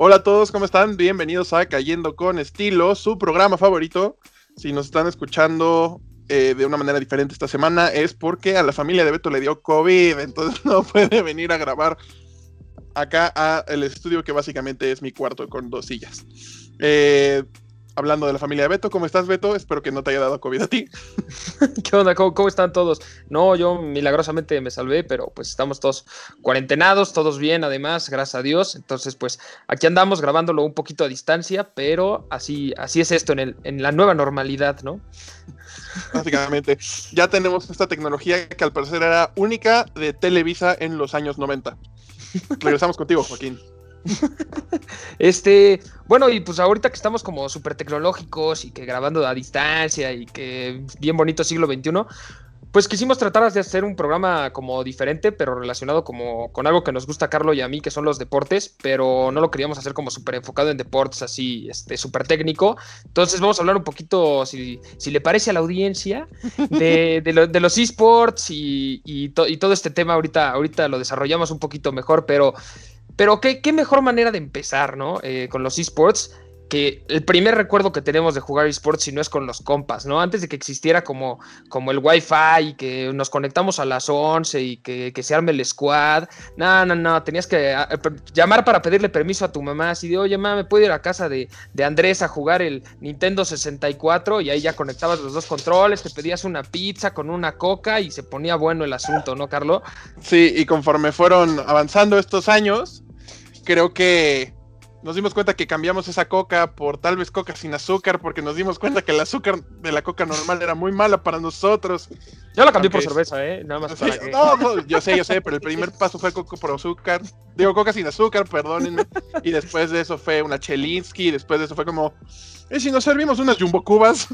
Hola a todos, ¿cómo están? Bienvenidos a Cayendo con Estilo, su programa favorito. Si nos están escuchando eh, de una manera diferente esta semana es porque a la familia de Beto le dio COVID, entonces no puede venir a grabar acá al estudio que básicamente es mi cuarto con dos sillas. Eh, hablando de la familia de Beto. ¿Cómo estás, Beto? Espero que no te haya dado COVID a ti. ¿Qué onda? ¿Cómo, están todos? No, yo milagrosamente me salvé, pero pues estamos todos cuarentenados, todos bien, además, gracias a Dios. Entonces, pues aquí andamos grabándolo un poquito a distancia, pero así, así es esto en, el, en la nueva normalidad, ¿no? Básicamente, ya tenemos esta tecnología que al parecer era única de Televisa en los años 90. Regresamos contigo, Joaquín. este, bueno, y pues ahorita que estamos como súper tecnológicos y que grabando a distancia y que bien bonito siglo XXI, pues quisimos tratar de hacer un programa como diferente, pero relacionado como con algo que nos gusta a Carlos y a mí, que son los deportes, pero no lo queríamos hacer como súper enfocado en deportes, así, este, súper técnico. Entonces vamos a hablar un poquito, si, si le parece a la audiencia, de, de, los esports y, y, y, todo este tema. Ahorita, ahorita lo desarrollamos un poquito mejor, pero pero qué, qué mejor manera de empezar, ¿no? Eh, con los esports, que el primer recuerdo que tenemos de jugar esports si no es con los compas, ¿no? Antes de que existiera como, como el Wi-Fi y que nos conectamos a las 11 y que, se arme el squad. No, no, no, tenías que ah, eh, llamar para pedirle permiso a tu mamá, así de, oye, mamá, ¿me puedo ir a casa de, de Andrés a jugar el Nintendo 64? Y ahí ya conectabas los dos controles, te pedías una pizza con una coca y se ponía bueno el asunto, ¿no, Carlos? Sí, y conforme fueron avanzando estos años, creo que nos dimos cuenta que cambiamos esa coca por tal vez coca sin azúcar, porque nos dimos cuenta que el azúcar de la coca normal era muy mala para nosotros. Yo la cambié por cerveza, ¿eh? Nada más para No, no, yo sé, yo sé, pero el primer paso fue coca por azúcar. Digo, coca sin azúcar, perdónenme. Y después de eso fue una Chelinsky, y después de eso fue como, ¿y si nos servimos unas Jumbo Cubas?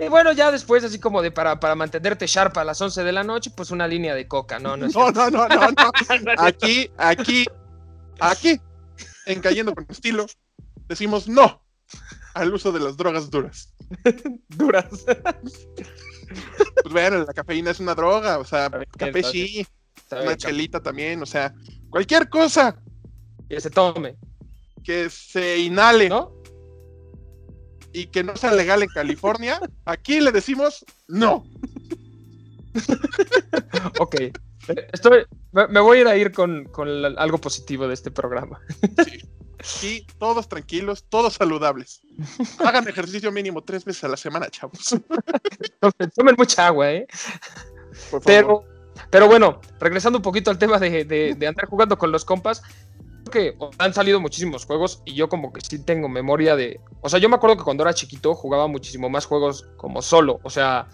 Y bueno, ya después, así como de para, para mantenerte sharp a las 11 de la noche, pues una línea de coca, ¿no? No, no, no, no, no, no. Aquí, aquí, aquí en Cayendo con Estilo, decimos no al uso de las drogas duras. duras. Pues bueno, la cafeína es una droga, o sea, café sí, una chelita también, o sea, cualquier cosa. Que se tome. Que se inhale. ¿No? Y que no sea legal en California, aquí le decimos no. ok. Estoy, me voy a ir a ir con, algo positivo de este programa. Sí. todos tranquilos, todos saludables. Hagan ejercicio mínimo tres veces a la semana, chavos. Tomen mucha agua, ¿eh? Pero, pero bueno, regresando un poquito al tema de, de, andar jugando con los compas, que han salido muchísimos juegos y yo como que sí tengo memoria de... O sea, yo me acuerdo que cuando era chiquito jugaba muchísimo más juegos como solo. O sea,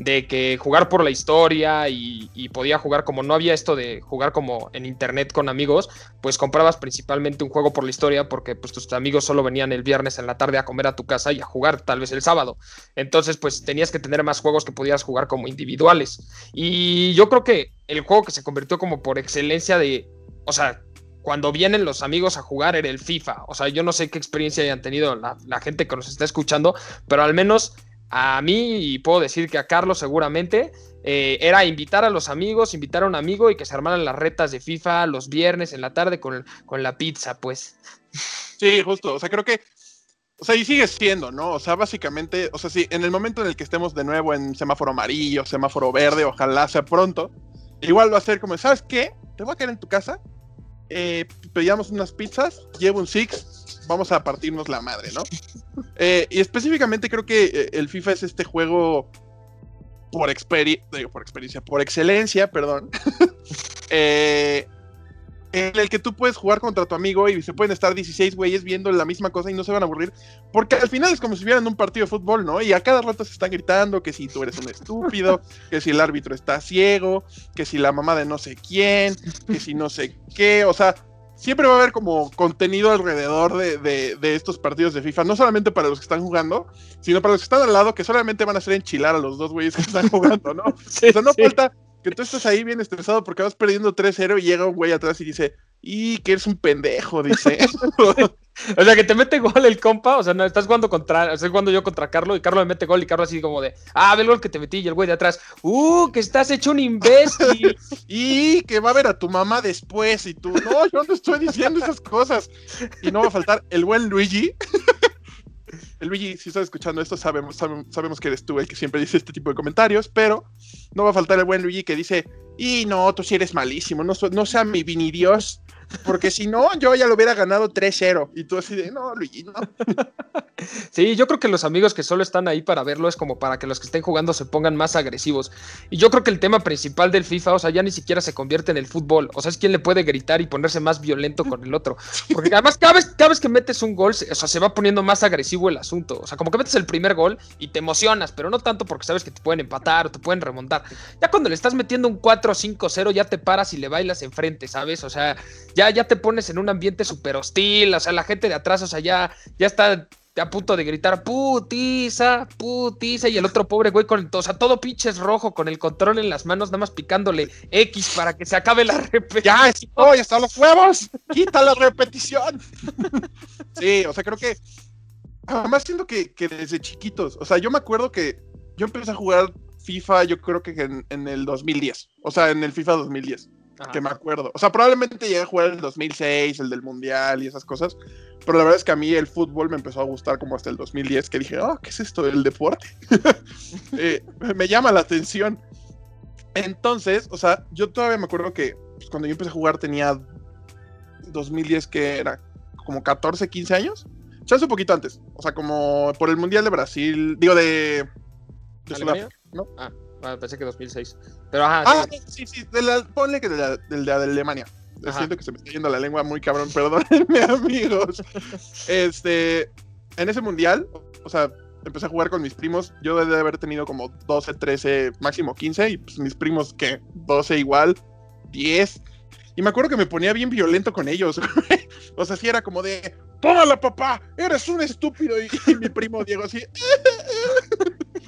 de que jugar por la historia y, podía jugar como no había esto de jugar como en internet con amigos, pues comprabas principalmente un juego por la historia porque pues tus amigos solo venían el viernes en la tarde a comer a tu casa y a jugar tal vez el sábado. Entonces pues tenías que tener más juegos que podías jugar como individuales. Y yo creo que el juego que se convirtió como por excelencia de, o sea, cuando vienen los amigos a jugar era el FIFA. O sea, yo no sé qué experiencia hayan tenido la, la gente que nos está escuchando, pero al menos a mí y puedo decir que a Carlos seguramente, eh, era invitar a los amigos, invitar a un amigo y que se armaran las retas de FIFA los viernes en la tarde con, con la pizza, pues. Sí, justo, o sea, creo que, o sea, y sigue siendo, ¿no? O sea, básicamente, o sea, sí, en el momento en el que estemos de nuevo en semáforo amarillo, semáforo verde, ojalá sea pronto, igual va a ser como, ¿sabes qué? Te voy a quedar en tu casa, eh, pedíamos unas pizzas, llevo un six, vamos a partirnos la madre, ¿no? Eh, y específicamente creo que eh, el FIFA es este juego por, por experiencia, por excelencia, perdón, eh, en el que tú puedes jugar contra tu amigo y se pueden estar 16 güeyes viendo la misma cosa y no se van a aburrir, porque al final es como si vieran un partido de fútbol, ¿no? Y a cada rato se están gritando que si tú eres un estúpido, que si el árbitro está ciego, que si la mamá de no sé quién, que si no sé qué, o sea, siempre va a haber como contenido alrededor de, estos partidos de FIFA, no solamente para los que están jugando, sino para los que están al lado, que solamente van a hacer enchilar a los dos güeyes que están jugando, ¿no? o sea, no falta que tú estás ahí bien estresado porque vas perdiendo 3-0 y llega un güey atrás y dice, y que eres un pendejo, dice. o sea, que te mete gol el compa, o sea, no, estás jugando contra, estoy jugando yo contra Carlos y Carlos me mete gol y Carlos así como de, ah, ve el gol que te metí y el güey de atrás, uh, que estás hecho un imbécil. y que va a ver a tu mamá después y tú, no, yo no estoy diciendo esas cosas. Y no va a faltar el buen Luigi. El Luigi, si estás escuchando esto, sabemos, sabemos, que eres tú el que siempre dice este tipo de comentarios, pero no va a faltar el buen Luigi que dice, y no, tú sí eres malísimo, no, no sea mi vini Dios. Porque si no, yo ya lo hubiera ganado 3-0. Y tú así de, no, Luigi, no. Sí, yo creo que los amigos que solo están ahí para verlo es como para que los que estén jugando se pongan más agresivos. Y yo creo que el tema principal del FIFA, o sea, ya ni siquiera se convierte en el fútbol. O sea, es quien le puede gritar y ponerse más violento con el otro. Porque además, cada vez, cada vez que metes un gol, o sea, se va poniendo más agresivo el asunto. O sea, como que metes el primer gol y te emocionas, pero no tanto porque sabes que te pueden empatar o te pueden remontar. Ya cuando le estás metiendo un 4-5-0, ya te paras y le bailas enfrente, ¿sabes? O sea, ya, te pones en un ambiente súper hostil, o sea, la gente de atrás, o sea, ya, ya está a punto de gritar putiza, putiza, y el otro pobre güey con o sea, todo pinches rojo, con el control en las manos, nada más picándole X para que se acabe la repetición. Ya, oh, ya están los huevos, quita la repetición. sí, o sea, creo que, además siento que, que, desde chiquitos, o sea, yo me acuerdo que yo empecé a jugar FIFA, yo creo que en, en el 2010, o sea, en el FIFA 2010 que me acuerdo. O sea, probablemente llegué a jugar el 2006, el del Mundial y esas cosas, pero la verdad es que a mí el fútbol me empezó a gustar como hasta el 2010, que dije, oh, ¿qué es esto del deporte? Eh, me llama la atención. Entonces, o sea, yo todavía me acuerdo que pues, cuando yo empecé a jugar tenía 2010 que era como 14, 15 años. Ya hace un poquito antes. O sea, como por el Mundial de Brasil, digo de... de Sudáfrica, ¿no? Ah. Ah, pensé que 2006. Pero ajá. Ah, sí, sí, ponle que de la, de, Alemania. Siento que se me está yendo la lengua muy cabrón, perdónenme, amigos. Este, en ese mundial, o sea, empecé a jugar con mis primos. Yo debe haber tenido como 12, 13, máximo 15, y pues mis primos, que 12 igual, 10. Y me acuerdo que me ponía bien violento con ellos. o sea, sí era como de, tómala papá, eres un estúpido. Y, y mi primo Diego así,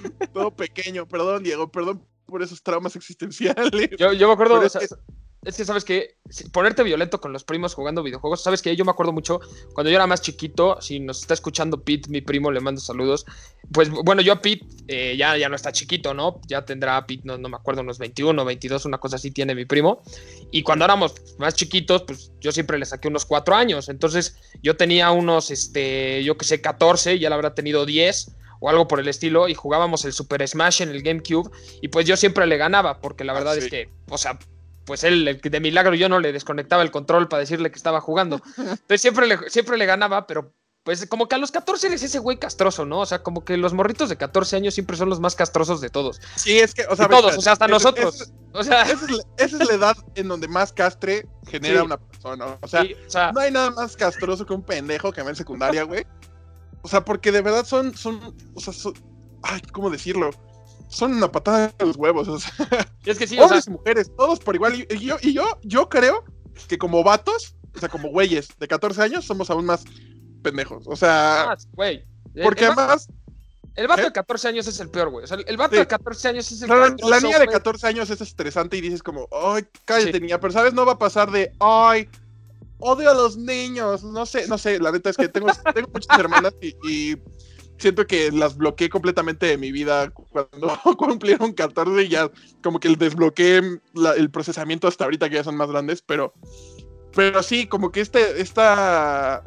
todo pequeño, perdón, Diego, perdón por esos traumas existenciales. Yo, yo me acuerdo, es, que, sabes que ponerte violento con los primos jugando videojuegos, sabes que yo me acuerdo mucho cuando yo era más chiquito, si nos está escuchando Pete, mi primo, le mando saludos. Pues bueno, yo a Pete eh, ya, ya no está chiquito, ¿no? Ya tendrá Pete, no, no me acuerdo, unos 21, 22, una cosa así tiene mi primo. Y cuando éramos más chiquitos, pues yo siempre le saqué unos 4 años. Entonces yo tenía unos, este, yo que sé, 14, ya la habrá tenido 10 o algo por el estilo y jugábamos el Super Smash en el GameCube y pues yo siempre le ganaba porque la verdad es que, o sea, pues él de milagro yo no le desconectaba el control para decirle que estaba jugando. Entonces siempre le, siempre le ganaba, pero pues como que a los 14 eres ese güey castroso, ¿no? O sea, como que los morritos de 14 años siempre son los más castrosos de todos. Sí, es que, o sea, todos, o sea, hasta nosotros. o sea, esa es, la, edad en donde más castre genera una persona. O sea, o sea, no hay nada más castroso que un pendejo que va en secundaria, güey. O sea, porque de verdad son, son, o sea, son, ay, ¿cómo decirlo? Son una patada de los huevos, o sea. Es que sí, hombres y mujeres, todos por igual. Y, yo, y yo, yo creo que como vatos, o sea, como güeyes de 14 años, somos aún más pendejos. O sea, güey. Porque además. El vato ¿Eh? de 14 años es el peor, güey. O sea, el vato de 14 años es el peor. La, niña de 14 años es estresante y dices como, ay, cállate, niña. Pero, ¿sabes? No va a pasar de, ay, odio a los niños. No sé, no sé, la neta es que tengo, tengo muchas hermanas y, siento que las bloqueé completamente de mi vida cuando cumplieron 14 y ya como que desbloqueé el procesamiento hasta ahorita que ya son más grandes, pero, pero sí, como que este, esta,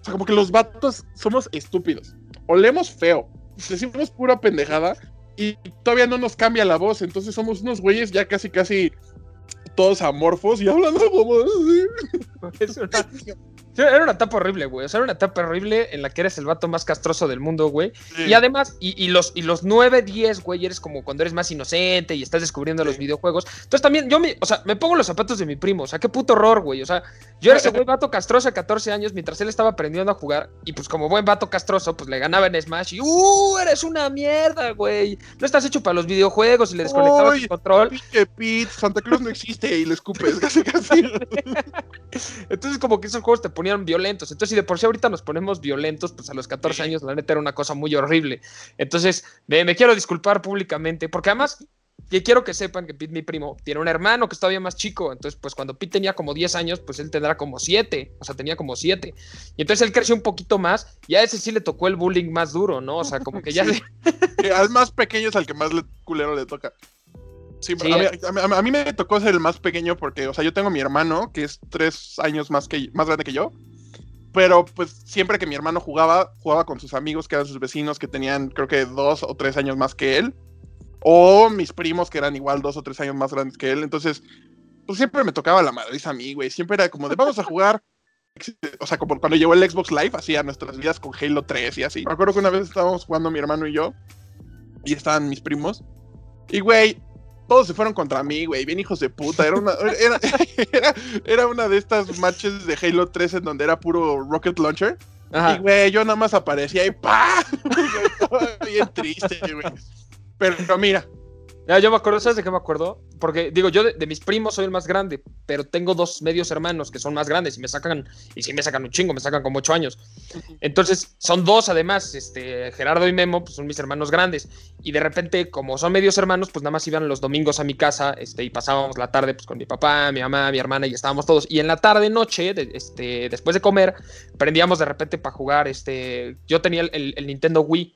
o sea, como que los vatos somos estúpidos, olemos feo, decimos pura pendejada y todavía no nos cambia la voz, entonces somos unos güeyes ya casi, casi todos amorfos y hablando como Era una etapa horrible, güey. O sea, era una etapa horrible en la que eres el vato más castroso del mundo, güey. Y además, y, los, y los 9, 10, güey, eres como cuando eres más inocente y estás descubriendo los videojuegos. Entonces también, yo me, o sea, me pongo los zapatos de mi primo. O sea, qué puto horror, güey. O sea, yo era ese güey vato castroso a 14 años mientras él estaba aprendiendo a jugar. Y pues como buen vato castroso, pues le ganaba en Smash. Y, ¡uh! Eres una mierda, güey. No estás hecho para los videojuegos y le desconectabas el control. Pete, Santa Cruz no existe y le escupes casi casi. Entonces como que esos juegos te ponían violentos. Entonces, si de por sí ahorita nos ponemos violentos, pues a los 14 años, la neta era una cosa muy horrible. Entonces, me, quiero disculpar públicamente, porque además, Y quiero que sepan que Pete, mi primo, tiene un hermano que es todavía más chico. Entonces, pues cuando Pete tenía como 10 años, pues él tendrá como 7. O sea, tenía como 7. Y entonces él creció un poquito más. Y a ese sí le tocó el bullying más duro, ¿no? O sea, como que ya. al más pequeño es al que más le, culero le toca. Sí, A, mí, me tocó ser el más pequeño porque, o sea, yo tengo mi hermano que es tres años más, que, más grande que yo. Pero pues siempre que mi hermano jugaba, jugaba con sus amigos que eran sus vecinos que tenían creo que dos o tres años más que él. O mis primos que eran igual dos o tres años más grandes que él. Entonces, pues siempre me tocaba la madriz a mí, güey. Siempre era como de vamos a jugar. O sea, como cuando llegó el Xbox Live, hacía nuestras vidas con Halo 3 y así. Me acuerdo que una vez estábamos jugando mi hermano y yo. Y estaban mis primos. Y, güey, todos se fueron contra mí, güey, bien hijos de puta. Era una, era, una de estas matches de Halo 3 en donde era puro Rocket Launcher. Y, güey, yo nada más aparecía y ¡pa! bien triste, güey. Pero mira, ya, yo me acuerdo, ¿sabes de qué me acuerdo? Porque digo, yo de, mis primos soy el más grande, pero tengo dos medios hermanos que son más grandes y me sacan, y sí me sacan un chingo, me sacan como ocho años. Entonces, son dos además, este, Gerardo y Memo, pues son mis hermanos grandes. Y de repente, como son medios hermanos, pues nada más iban los domingos a mi casa, este, y pasábamos la tarde pues con mi papá, mi mamá, mi hermana, y estábamos todos. Y en la tarde, noche, este, después de comer, prendíamos de repente para jugar, este, yo tenía el Nintendo Wii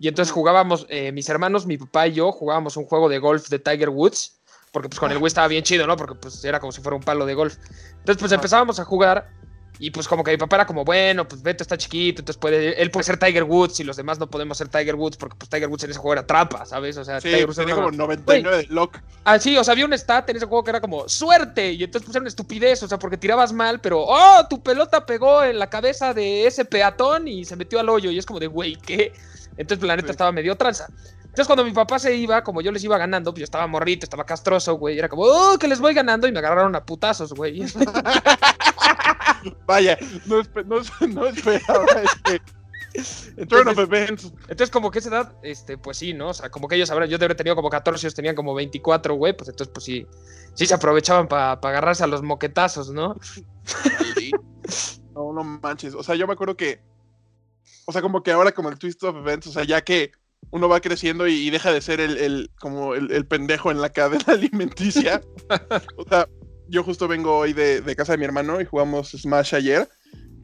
y entonces jugábamos, eh, mis hermanos, mi papá y yo, jugábamos un juego de golf de Tiger Woods, porque pues con el Wii estaba bien chido, ¿no? Porque pues era como si fuera un palo de golf. Entonces pues empezábamos a jugar y pues como que mi papá era como, bueno, pues Beto está chiquito, entonces puede, él puede ser Tiger Woods y los demás no podemos ser Tiger Woods porque pues Tiger Woods en ese juego era trampa, ¿sabes? O sea, sí, Tiger Woods tenía como 99 de lock. Ah, sí, o sea, había un stat en ese juego que era como, suerte, y entonces pues era una estupidez, o sea, porque tirabas mal, pero, oh, tu pelota pegó en la cabeza de ese peatón y se metió al hoyo y es como de, güey, ¿qué? Entonces, la neta estaba medio tranza. Entonces, cuando mi papá se iba, como yo les iba ganando, pues yo estaba morrito, estaba castroso, güey. Era como, oh, que les voy ganando. Y me agarraron a putazos, güey. Vaya, no, no, esperaba este. Entonces, entonces, como que esa edad, este, pues sí, ¿no? O sea, como que ellos habrán, yo debería tenido como 14, ellos tenían como 24, güey, pues entonces, pues sí, sí se aprovechaban para agarrarse a los moquetazos, ¿no? No, no manches. O sea, yo me acuerdo que o sea, como que ahora como el twist of events, o sea, ya que uno va creciendo y, deja de ser el, como el, pendejo en la cadena alimenticia. o sea, yo justo vengo hoy de, casa de mi hermano y jugamos Smash ayer.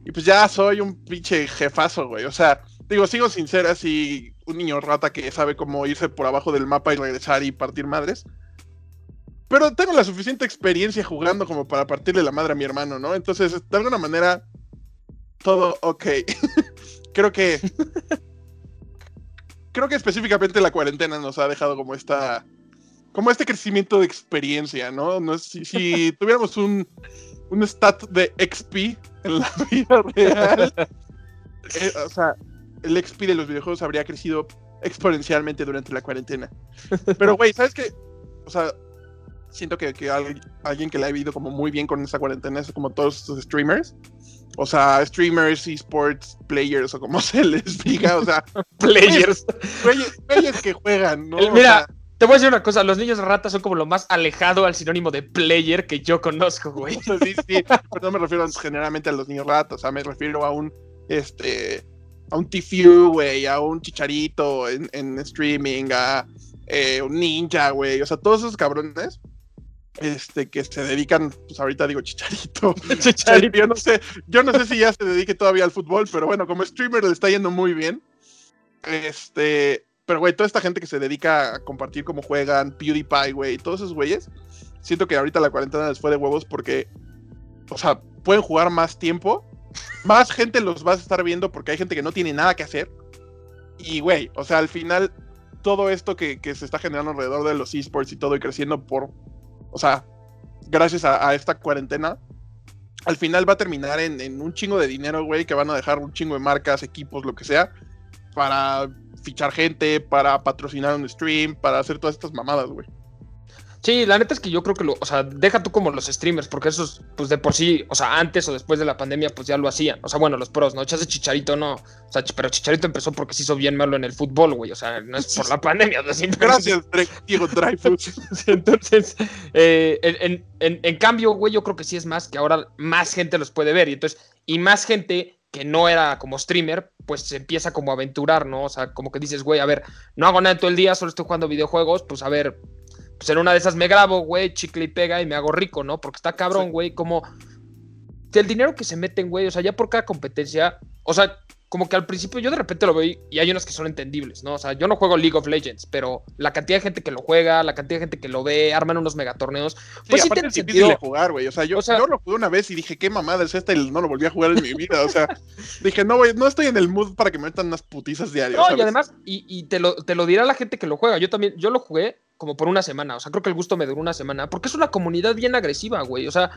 Y pues ya soy un pinche jefazo, güey. O sea, digo, sigo sin ser así un niño rata que sabe cómo irse por abajo del mapa y regresar y partir madres. Pero tengo la suficiente experiencia jugando como para partirle la madre a mi hermano, ¿no? Entonces, de alguna manera, todo ok. creo que. creo que específicamente la cuarentena nos ha dejado como esta. Como este crecimiento de experiencia, ¿no? no si, si tuviéramos un, un stat de XP en la vida real, eh, o sea, el XP de los videojuegos habría crecido exponencialmente durante la cuarentena. Pero, güey, ¿sabes qué? O sea, siento que, que alguien que le ha vivido como muy bien con esta cuarentena es como todos estos streamers o sea, streamers, esports, players o como se les diga, o sea, players. Players que juegan, ¿no? Mira, te voy a decir una cosa, los niños ratas son como lo más alejado al sinónimo de player que yo conozco, güey. Sí, sí, pero no me refiero generalmente a los niños ratas, o sea, me refiero a un, este, a un Tifu, güey, a un Chicharito en, streaming, a eh, un Ninja, güey, o sea, todos esos cabrones este, que se dedican, pues ahorita digo Chicharito. Chicharito. Yo no sé, yo no sé si ya se dedique todavía al fútbol, pero bueno, como streamer le está yendo muy bien. Este, pero güey, toda esta gente que se dedica a compartir cómo juegan, PewDiePie, güey, todos esos güeyes, siento que ahorita la cuarentena les fue de huevos porque, o sea, pueden jugar más tiempo, más gente los va a estar viendo porque hay gente que no tiene nada que hacer. Y güey, o sea, al final todo esto que, que se está generando alrededor de los esports y todo y creciendo por o sea, gracias a, esta cuarentena, al final va a terminar en, un chingo de dinero, güey, que van a dejar un chingo de marcas, equipos, lo que sea, para fichar gente, para patrocinar un stream, para hacer todas estas mamadas, güey. Sí, la neta es que yo creo que lo, o sea, deja tú como los streamers, porque esos, pues de por sí, o sea, antes o después de la pandemia, pues ya lo hacían. O sea, bueno, los pros, ¿no? Chas de Chicharito no. O sea, pero Chicharito empezó porque se hizo bien malo en el fútbol, güey. O sea, no es por la pandemia. No Gracias, Diego Dreyfus. entonces, eh, en, en, en cambio, güey, yo creo que sí es más que ahora más gente los puede ver. Y entonces, y más gente que no era como streamer, pues se empieza como a aventurar, ¿no? O sea, como que dices, güey, a ver, no hago nada todo el día, solo estoy jugando videojuegos, pues a ver, pues en una de esas me grabo, güey, chicle y pega y me hago rico, ¿no? Porque está cabrón, güey, como el dinero que se meten, güey, o sea, ya por cada competencia, o sea, como que al principio yo de repente lo veo y hay unos que son entendibles, ¿no? O sea, yo no juego League of Legends, pero la cantidad de gente que lo juega, la cantidad de gente que lo ve, arman unos megatorneos. Pues sí, sí es difícil de jugar, güey. O, sea, yo, yo, lo jugué una vez y dije, qué mamada es esta y no lo volví a jugar en mi vida. O sea, dije, no, güey, no estoy en el mood para que me metan unas putizas diarias. No, y además, y, y te, lo, te lo dirá la gente que lo juega. Yo también, yo lo jugué como por una semana. O sea, creo que el gusto me duró una semana. Porque es una comunidad bien agresiva, güey. O sea,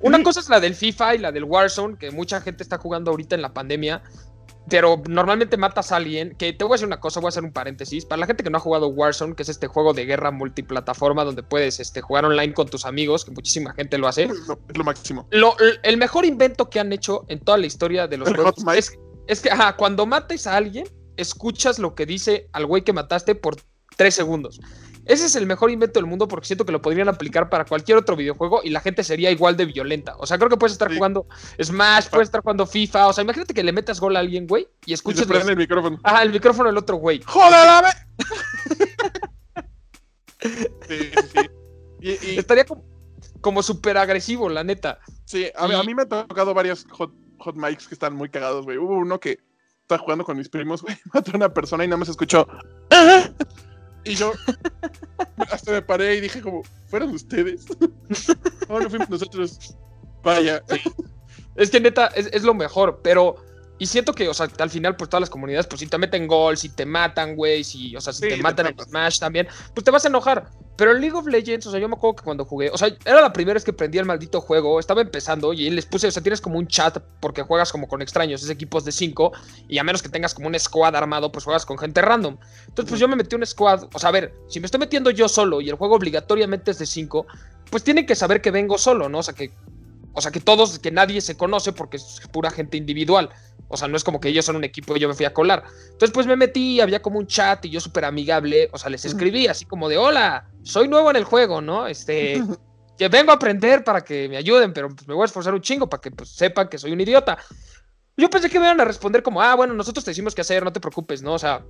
una cosa es la del FIFA y la del Warzone, que mucha gente está jugando ahorita en la pandemia. Pero normalmente matas a alguien. Que te voy a decir una cosa, voy a hacer un paréntesis. Para la gente que no ha jugado Warzone, que es este juego de guerra multiplataforma donde puedes este, jugar online con tus amigos, que muchísima gente lo hace. Es lo, máximo. el mejor invento que han hecho en toda la historia de los juegos es, es, que cuando mates a alguien, escuchas lo que dice al güey que mataste por tres segundos. Ese es el mejor invento del mundo porque siento que lo podrían aplicar para cualquier otro videojuego y la gente sería igual de violenta. O sea, creo que puedes estar jugando Smash, puedes estar jugando FIFA. O sea, imagínate que le metas gol a alguien, güey, y escuches. Y el micrófono. Ajá, el micrófono del otro güey. ¡Joder, sí, sí. Y, Estaría como, como súper agresivo, la neta. Sí, a, mí me han tocado varios hot, hot mics que están muy cagados, güey. Hubo uno que estaba jugando con mis primos, güey. Mató a una persona y nada más escuchó. Y yo hasta me paré y dije como, ¿fueron ustedes? no, no fuimos nosotros. Vaya. Es que neta, es, es, lo mejor, pero... Y siento que, o sea, al final, pues todas las comunidades, pues si te meten gol, si te matan, güey, si, o sea, si te matan en Smash también, pues te vas a enojar. Pero en League of Legends, o sea, yo me acuerdo que cuando jugué, o sea, era la primera vez que prendí el maldito juego, estaba empezando y les puse, o sea, tienes como un chat porque juegas como con extraños, es equipos de 5, y a menos que tengas como un squad armado, pues juegas con gente random. Entonces, pues yo me metí un squad, o sea, a ver, si me estoy metiendo yo solo y el juego obligatoriamente es de 5, pues tienen que saber que vengo solo, ¿no? O sea, que o sea, que todos, que nadie se conoce porque es pura gente individual. O sea, no es como que ellos son un equipo y yo me fui a colar. Entonces, pues me metí, había como un chat y yo súper amigable. O sea, les escribí así como de, hola, soy nuevo en el juego, ¿no? Este, que vengo a aprender para que me ayuden, pero pues me voy a esforzar un chingo para que pues, sepan que soy un idiota. Yo pensé que me iban a responder como, ah, bueno, nosotros te decimos qué hacer, no te preocupes, ¿no? O sea,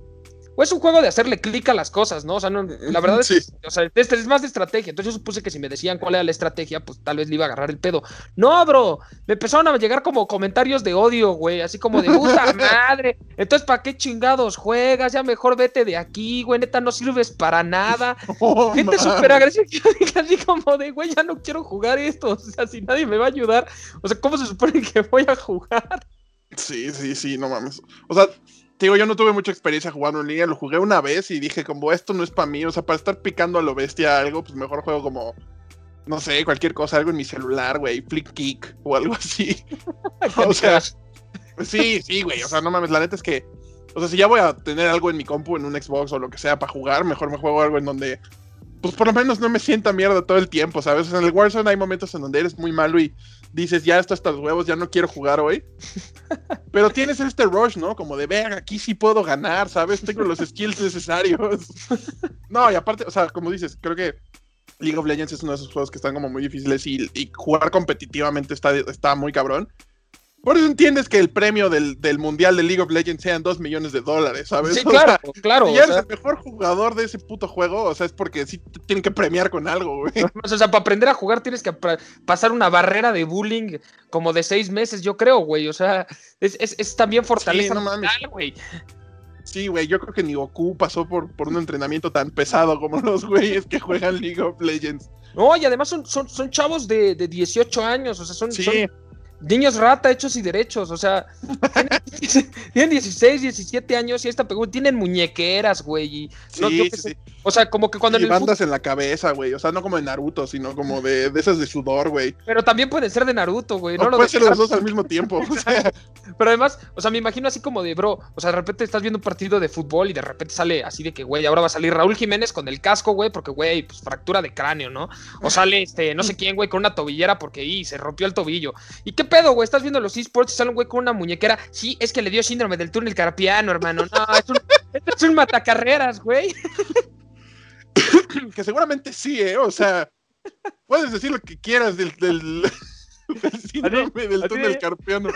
o es un juego de hacerle clic a las cosas, ¿no? O sea, la verdad es, que, o sea, este es más de estrategia. Entonces yo supuse que si me decían cuál era la estrategia, pues tal vez le iba a agarrar el pedo. No, bro, me empezaron a llegar como comentarios de odio, güey, así como de puta madre. Entonces, ¿para qué chingados juegas? Ya mejor vete de aquí, güey, neta, no sirves para nada. Oh, Gente súper agresiva, así como de, güey, ya no quiero jugar esto. O sea, si nadie me va a ayudar, o sea, ¿cómo se supone que voy a jugar? Sí, sí, sí, no mames. O sea, digo, yo no tuve mucha experiencia jugando en línea, lo jugué una vez y dije, como esto no es para mí, o sea, para estar picando a lo bestia algo, pues mejor juego como, no sé, cualquier cosa, algo en mi celular, güey, flick kick o algo así. o sea, sí, sí, güey, o sea, no mames, la neta es que, o sea, si ya voy a tener algo en mi compu, en un Xbox o lo que sea para jugar, mejor me juego algo en donde, pues por lo menos no me sienta mierda todo el tiempo, ¿sabes? En el Warzone hay momentos en donde eres muy malo y dices, ya esto hasta los huevos, ya no quiero jugar hoy. Pero tienes este rush, ¿no? Como de, ver, aquí sí puedo ganar, ¿sabes? Tengo los skills necesarios. No, y aparte, o sea, como dices, creo que League of Legends es uno de esos juegos que están como muy difíciles y, y jugar competitivamente está, está muy cabrón. Por eso entiendes que el premio del, mundial de League of Legends sean 2 millones de dólares, ¿sabes? Sí, claro, claro. Si eres el mejor jugador de ese puto juego, o sea, es porque sí te tienen que premiar con algo, güey. O sea, para aprender a jugar tienes que pasar una barrera de bullying como de seis meses, yo creo, güey. O sea, es, también fortaleza sí, güey. Sí, güey, yo creo que ni Goku pasó por, por un entrenamiento tan pesado como los güeyes que juegan League of Legends. No, y además son, son, son chavos de, de 18 años, o sea, son, son niños rata hechos y derechos, o sea, tienen, 16, 17 años y esta pregunta, tienen muñequeras, güey. sí, sí, O sea, como que cuando y bandas en la cabeza, güey, o sea, no como de Naruto, sino como de, de esas de sudor, güey. Pero también pueden ser de Naruto, güey. No, puede ser los dos al mismo tiempo. o sea. Pero además, o sea, me imagino así como de, bro, o sea, de repente estás viendo un partido de fútbol y de repente sale así de que, güey, ahora va a salir Raúl Jiménez con el casco, güey, porque, güey, pues fractura de cráneo, ¿no? O sale, este, no sé quién, güey, con una tobillera porque, y se rompió el tobillo. ¿Y qué pedo, güey? Estás viendo los esports y sale un güey con una muñequera. Sí, es que le dio síndrome del túnel carpiano, hermano. No, es un, este es un matacarreras, güey. que seguramente sí, ¿eh? O sea, puedes decir lo que quieras del, del, síndrome del túnel carpiano,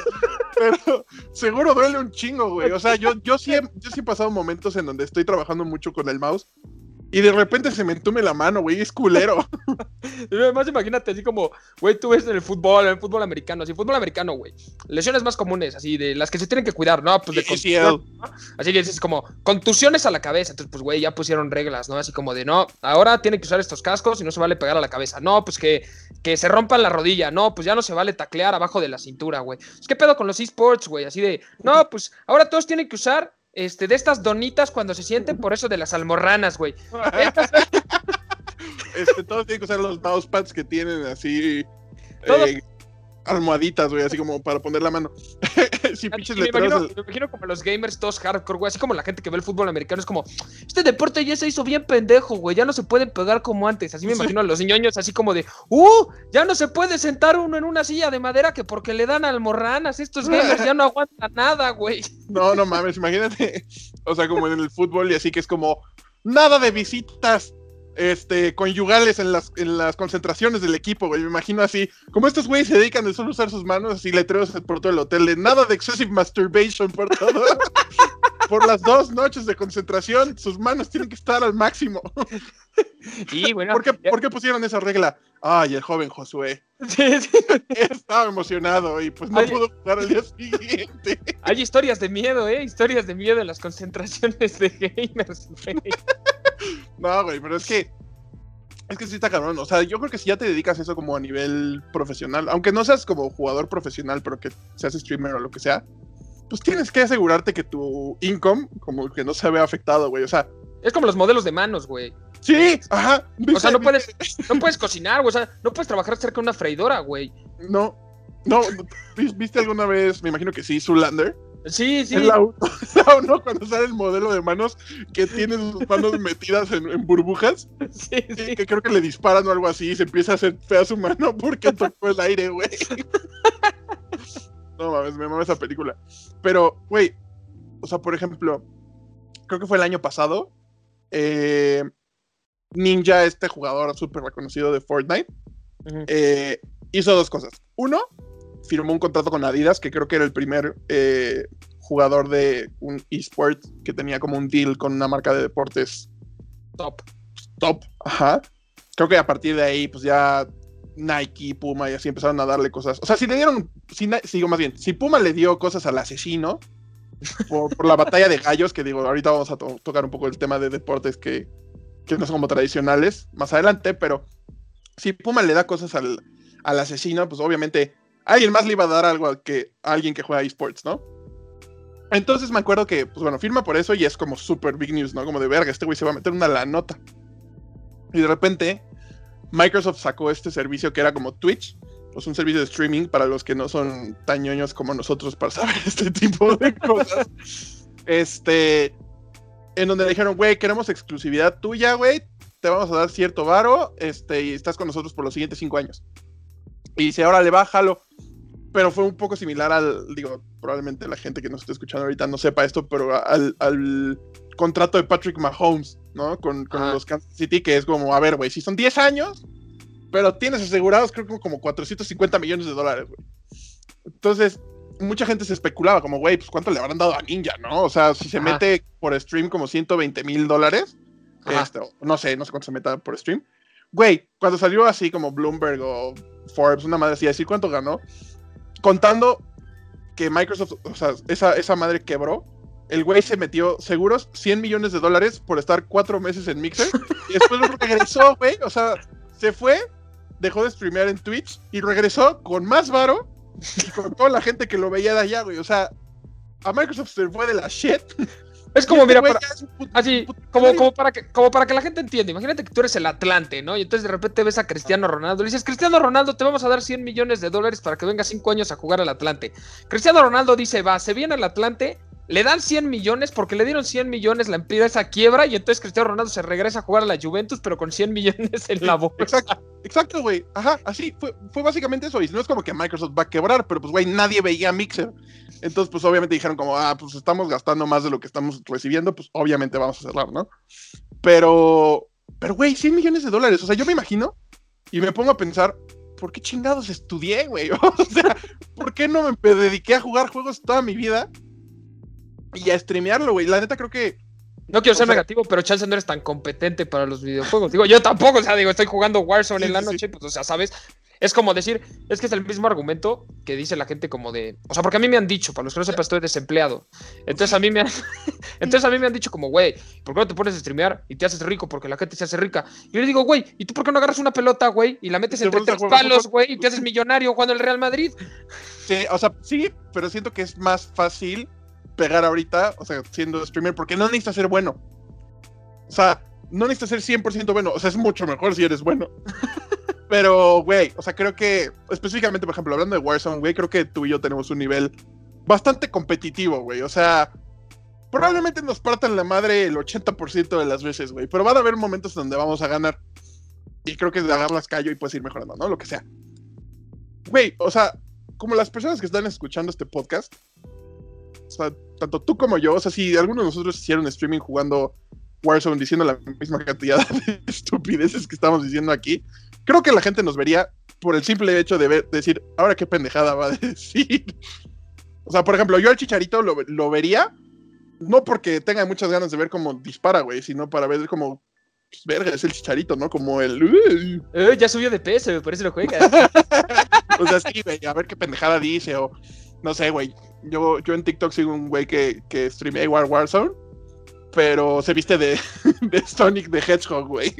pero seguro duele un chingo, güey. O sea, yo, yo, sí he, yo sí he pasado momentos en donde estoy trabajando mucho con el mouse y de repente se me entume la mano, güey, es culero. Además, imagínate así como, güey, tú ves en el fútbol, en el fútbol americano, así, fútbol americano, güey. Lesiones más comunes, así, de las que se tienen que cuidar, ¿no? Pues de ACL. Así que es como contusiones a la cabeza. Entonces, pues, güey, ya pusieron reglas, ¿no? Así como de, no, ahora tiene que usar estos cascos y no se vale pegar a la cabeza. No, pues que, que se rompan la rodilla. No, pues ya no se vale taclear abajo de la cintura, güey. Es que pedo con los esports, güey. Así de, no, pues ahora todos tienen que usar este, de estas donitas cuando se sienten, por eso de las almorranas, güey. Este, todos tienen que usar los mousepads que tienen así. Todos- eh, almohaditas, güey, así como para poner la mano. sí, pinches me, imagino, me imagino como los gamers todos hardcore, güey. Así como la gente que ve el fútbol americano. Es como, este deporte ya se hizo bien pendejo, güey. Ya no se pueden pegar como antes. Así me imagino a los ñoños así como de, ¡uh! Ya no se puede sentar uno en una silla de madera que porque le dan almorranas. Estos gamers ya no aguantan nada, güey. No, no mames, imagínate. O sea, como en el fútbol y así que es como nada de visitas este, conyugales en las, en las concentraciones del equipo, güey. Me imagino así. Como estos güeyes se dedican de solo usar sus manos, así letreros por todo el hotel, de nada de excessive masturbation por todo. por las dos noches de concentración, sus manos tienen que estar al máximo. Sí, bueno. ¿Por qué, ya- por qué pusieron esa regla? Ay, el joven Josué sí, sí. estaba emocionado y pues no pudo jugar al día siguiente. Hay historias de miedo, ¿eh? Historias de miedo en las concentraciones de gamers, güey. No, güey, pero es que. Es que sí está cabrón. O sea, yo creo que si ya te dedicas a eso como a nivel profesional, aunque no seas como jugador profesional, pero que seas streamer o lo que sea, pues tienes que asegurarte que tu income como que no se vea afectado, güey. O sea, Es como los modelos de manos, güey. sí, ajá. O sea, no ¿viste- puedes, no puedes cocinar, güey. O sea, no puedes trabajar cerca de una freidora, güey. No, no. ¿vis- ¿Viste alguna vez? Me imagino que sí, Zulander. Sí, sí. La uno, la uno, cuando sale el modelo de manos que tiene sus manos metidas en, en burbujas. Sí, Sí, que creo que le disparan o algo así y se empieza a hacer fea su mano porque tocó el aire, güey. No mames, me mama esa película. Pero, güey, o sea, por ejemplo, creo que fue el año pasado. eh, Ninja, este jugador súper reconocido de Fortnite, eh, hizo dos cosas. Uno, firmó un contrato con Adidas, que creo que era el primer eh, jugador de un eSport que tenía como un deal con una marca de deportes Top. top, ajá. Creo que a partir de ahí, pues ya Nike, Puma y así empezaron a darle cosas. O sea, si le dieron, si, más bien, si Puma le dio cosas al asesino por, por la batalla de gallos, que digo, ahorita vamos a to- tocar un poco el tema de deportes que, que no son como tradicionales más adelante, pero si Puma le da cosas al, al asesino, pues obviamente alguien más le iba a dar algo a, que, a alguien que juega esports, ¿no? Entonces me acuerdo que, pues bueno, firma por eso y es como super big news, ¿no? Como de verga, este güey se va a meter una la nota. Y de repente, Microsoft sacó este servicio que era como Twitch, pues un servicio de streaming para los que no son tan ñoños como nosotros para saber este tipo de cosas. este, en donde le dijeron, güey, queremos exclusividad tuya, güey, te vamos a dar cierto varo, este, y estás con nosotros por los siguientes cinco años. Y dice, ahora le bájalo. Pero fue un poco similar al, digo, probablemente la gente que nos está escuchando ahorita no sepa esto, pero al, al contrato de Patrick Mahomes, ¿no? Con, con los Kansas City, que es como, a ver, güey, si son 10 años, pero tienes asegurados creo que como 450 millones de dólares, güey. Entonces, mucha gente se especulaba como, güey, pues cuánto le habrán dado a Ninja, ¿no? O sea, si se Ajá. mete por stream como 120 mil dólares, este, no sé, no sé cuánto se meta por stream. Güey, cuando salió así como Bloomberg o Forbes, una madre así, decir cuánto ganó, contando que Microsoft, o sea, esa, esa madre quebró, el güey se metió seguros 100 millones de dólares por estar cuatro meses en Mixer y después regresó, güey, o sea, se fue, dejó de streamear en Twitch y regresó con más varo y con toda la gente que lo veía de allá, güey, o sea, a Microsoft se fue de la shit. Es como, este mira, para- es puto- así, puto como, como, para que, como para que la gente entienda. Imagínate que tú eres el Atlante, ¿no? Y entonces de repente ves a Cristiano Ronaldo. Le dices, Cristiano Ronaldo, te vamos a dar 100 millones de dólares para que venga 5 años a jugar al Atlante. Cristiano Ronaldo dice, va, se viene al Atlante, le dan 100 millones, porque le dieron 100 millones, la empresa quiebra y entonces Cristiano Ronaldo se regresa a jugar a la Juventus, pero con 100 millones en la bolsa. Exacto, exacto, güey. Ajá, así fue, fue básicamente eso. Y no es como que Microsoft va a quebrar, pero pues, güey, nadie veía Mixer. Entonces, pues obviamente dijeron como, ah, pues estamos gastando más de lo que estamos recibiendo, pues obviamente vamos a cerrar, ¿no? Pero, pero, güey, 100 millones de dólares. O sea, yo me imagino y me pongo a pensar, ¿por qué chingados estudié, güey? O sea, ¿por qué no me dediqué a jugar juegos toda mi vida y a streamearlo, güey? La neta creo que No quiero ser sea- negativo, pero chance no eres tan competente para los videojuegos. Digo, yo tampoco, o sea, digo, estoy jugando Warzone Sí, en la sí, sí. noche, pues, o sea, ¿sabes? Es como decir, es que es el mismo argumento que dice la gente como de, o sea, porque a mí me han dicho, para los que no sepan, estoy desempleado. Entonces a mí me han, entonces a mí me han dicho como, güey, ¿por qué no te pones a streamear y te haces rico porque la gente se hace rica? Y yo le digo, güey, ¿y tú por qué no agarras una pelota, güey, y la metes entre tres palos, güey, y te haces millonario jugando el Real Madrid? Sí, o sea, sí, pero siento que es más fácil pegar ahorita, o sea, siendo streamer, porque no necesitas ser bueno. O sea, no necesitas ser 100% bueno, o sea, es mucho mejor si eres bueno. Pero, güey, o sea, creo que, específicamente, por ejemplo, hablando de Warzone, güey, creo que tú y yo tenemos un nivel bastante competitivo, güey. O sea, probablemente nos partan la madre el 80% de las veces, güey, pero van a haber momentos donde vamos a ganar. Y creo que agarras callo y puedes ir mejorando, ¿no? Lo que sea. Güey, o sea, como las personas que están escuchando este podcast, sea, tanto tú como yo, o sea, si alguno de nosotros hicieron streaming jugando Warzone diciendo la misma cantidad de estupideces que estamos diciendo aquí, creo que la gente nos vería por el simple hecho de ver, decir, ahora qué pendejada va a decir. O sea, por ejemplo, yo al chicharito lo, lo vería, no porque tenga muchas ganas de ver cómo dispara, güey, sino para ver como, pues, verga, es el chicharito, ¿no? Como el... Eh, ya subió de peso, por eso lo juega. O sea, sí, güey, a ver qué pendejada dice, o no sé, güey. Yo, yo en TikTok sigo un güey que, que streamea igual Warzone, pero se viste de, de Sonic de Hedgehog, güey.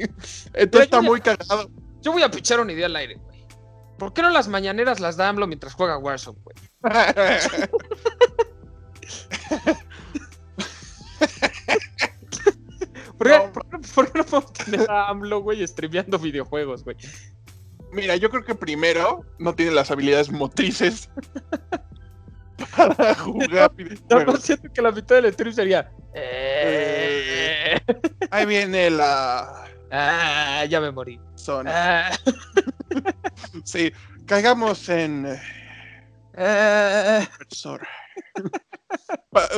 Entonces está muy cagado. Yo voy a pichar una idea al aire, güey. ¿Por qué no las mañaneras las da AMLO mientras juega Warzone, güey? ¿Por qué, No. por qué- por qué no podemos tener a AMLO, güey, streameando videojuegos, güey? Mira, yo creo que primero no tiene las habilidades motrices para jugar videojuegos. no siento que la mitad del stream sería. "Eh". Ahí viene la Ah, ya me morí. zona. Ah, Sí, caigamos en eh, ah.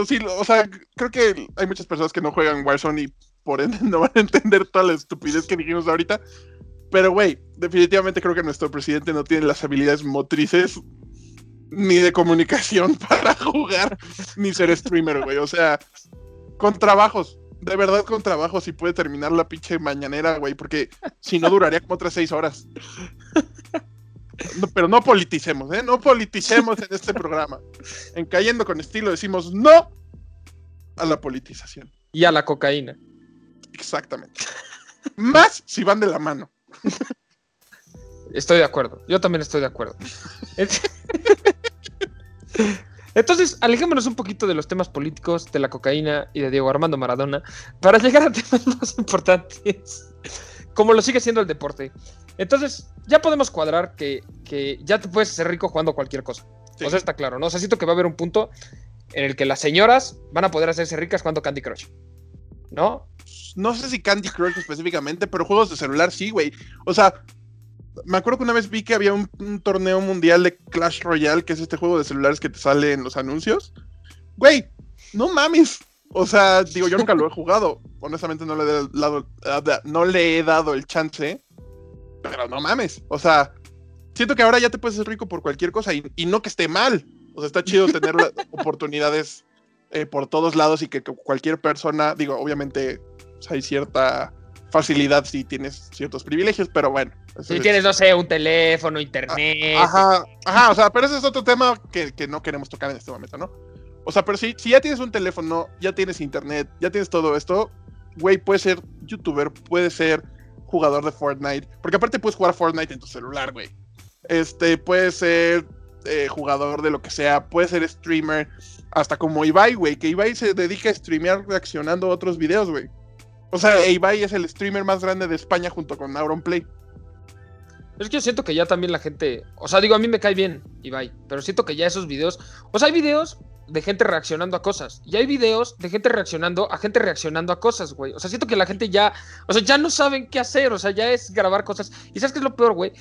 sí, o sea, creo que hay muchas personas que no juegan Warzone y por ende no van a entender toda la estupidez que dijimos ahorita. Pero, güey, definitivamente creo que nuestro presidente no tiene las habilidades motrices ni de comunicación para jugar ni ser streamer, güey. O sea, con trabajos, de verdad con trabajos, y puede terminar la pinche mañanera, güey, porque si no duraría como otras seis horas. No, pero no politicemos, ¿eh? No politicemos en este programa. En Cayendo con Estilo decimos no a la politización. Y a la cocaína. Exactamente. Más si van de la mano. Estoy de acuerdo. Yo también estoy de acuerdo. Entonces, alejémonos un poquito de los temas políticos, de la cocaína y de Diego Armando Maradona, para llegar a temas más importantes, como lo sigue siendo el deporte. Entonces, ya podemos cuadrar que, que ya te puedes hacer rico jugando cualquier cosa. Sí. O sea, está claro, ¿no? O sea, siento que va a haber un punto en el que las señoras van a poder hacerse ricas jugando Candy Crush. ¿No? No sé si Candy Crush específicamente, pero juegos de celular sí, güey. O sea, me acuerdo que una vez vi que había un, un torneo mundial de Clash Royale, que es este juego de celulares que te sale en los anuncios. Güey, no mames. O sea, digo, yo nunca lo he jugado. Honestamente no le he dado, no le he dado el chance. Pero no mames. O sea, siento que ahora ya te puedes hacer rico por cualquier cosa y, y no que esté mal. O sea, está chido tener oportunidades eh, por todos lados y que, que cualquier persona, digo, obviamente o sea, hay cierta facilidad si tienes ciertos privilegios, pero bueno. Si es- tienes, no sé, un teléfono, internet. Ajá, ajá, o sea, pero ese es otro tema que, que no queremos tocar en este momento, ¿no? O sea, pero si, si ya tienes un teléfono, ya tienes internet, ya tienes todo esto, güey, puedes ser youtuber, puedes ser jugador de Fortnite, porque aparte puedes jugar Fortnite en tu celular, güey. Este, puedes ser eh, jugador de lo que sea, puedes ser streamer, hasta como Ibai, güey, que Ibai se dedica a streamear reaccionando a otros videos, güey. O sea, Ibai es el streamer más grande de España junto con Auronplay. Es que yo siento que ya también la gente. O sea, digo, a mí me cae bien, Ibai. Pero siento que ya esos videos. O sea, hay videos de gente reaccionando a cosas. Y hay videos de gente reaccionando a gente reaccionando a cosas, güey. O sea, siento que la gente ya. O sea, ya no saben qué hacer. O sea, ya es grabar cosas. ¿Y sabes qué es lo peor, güey?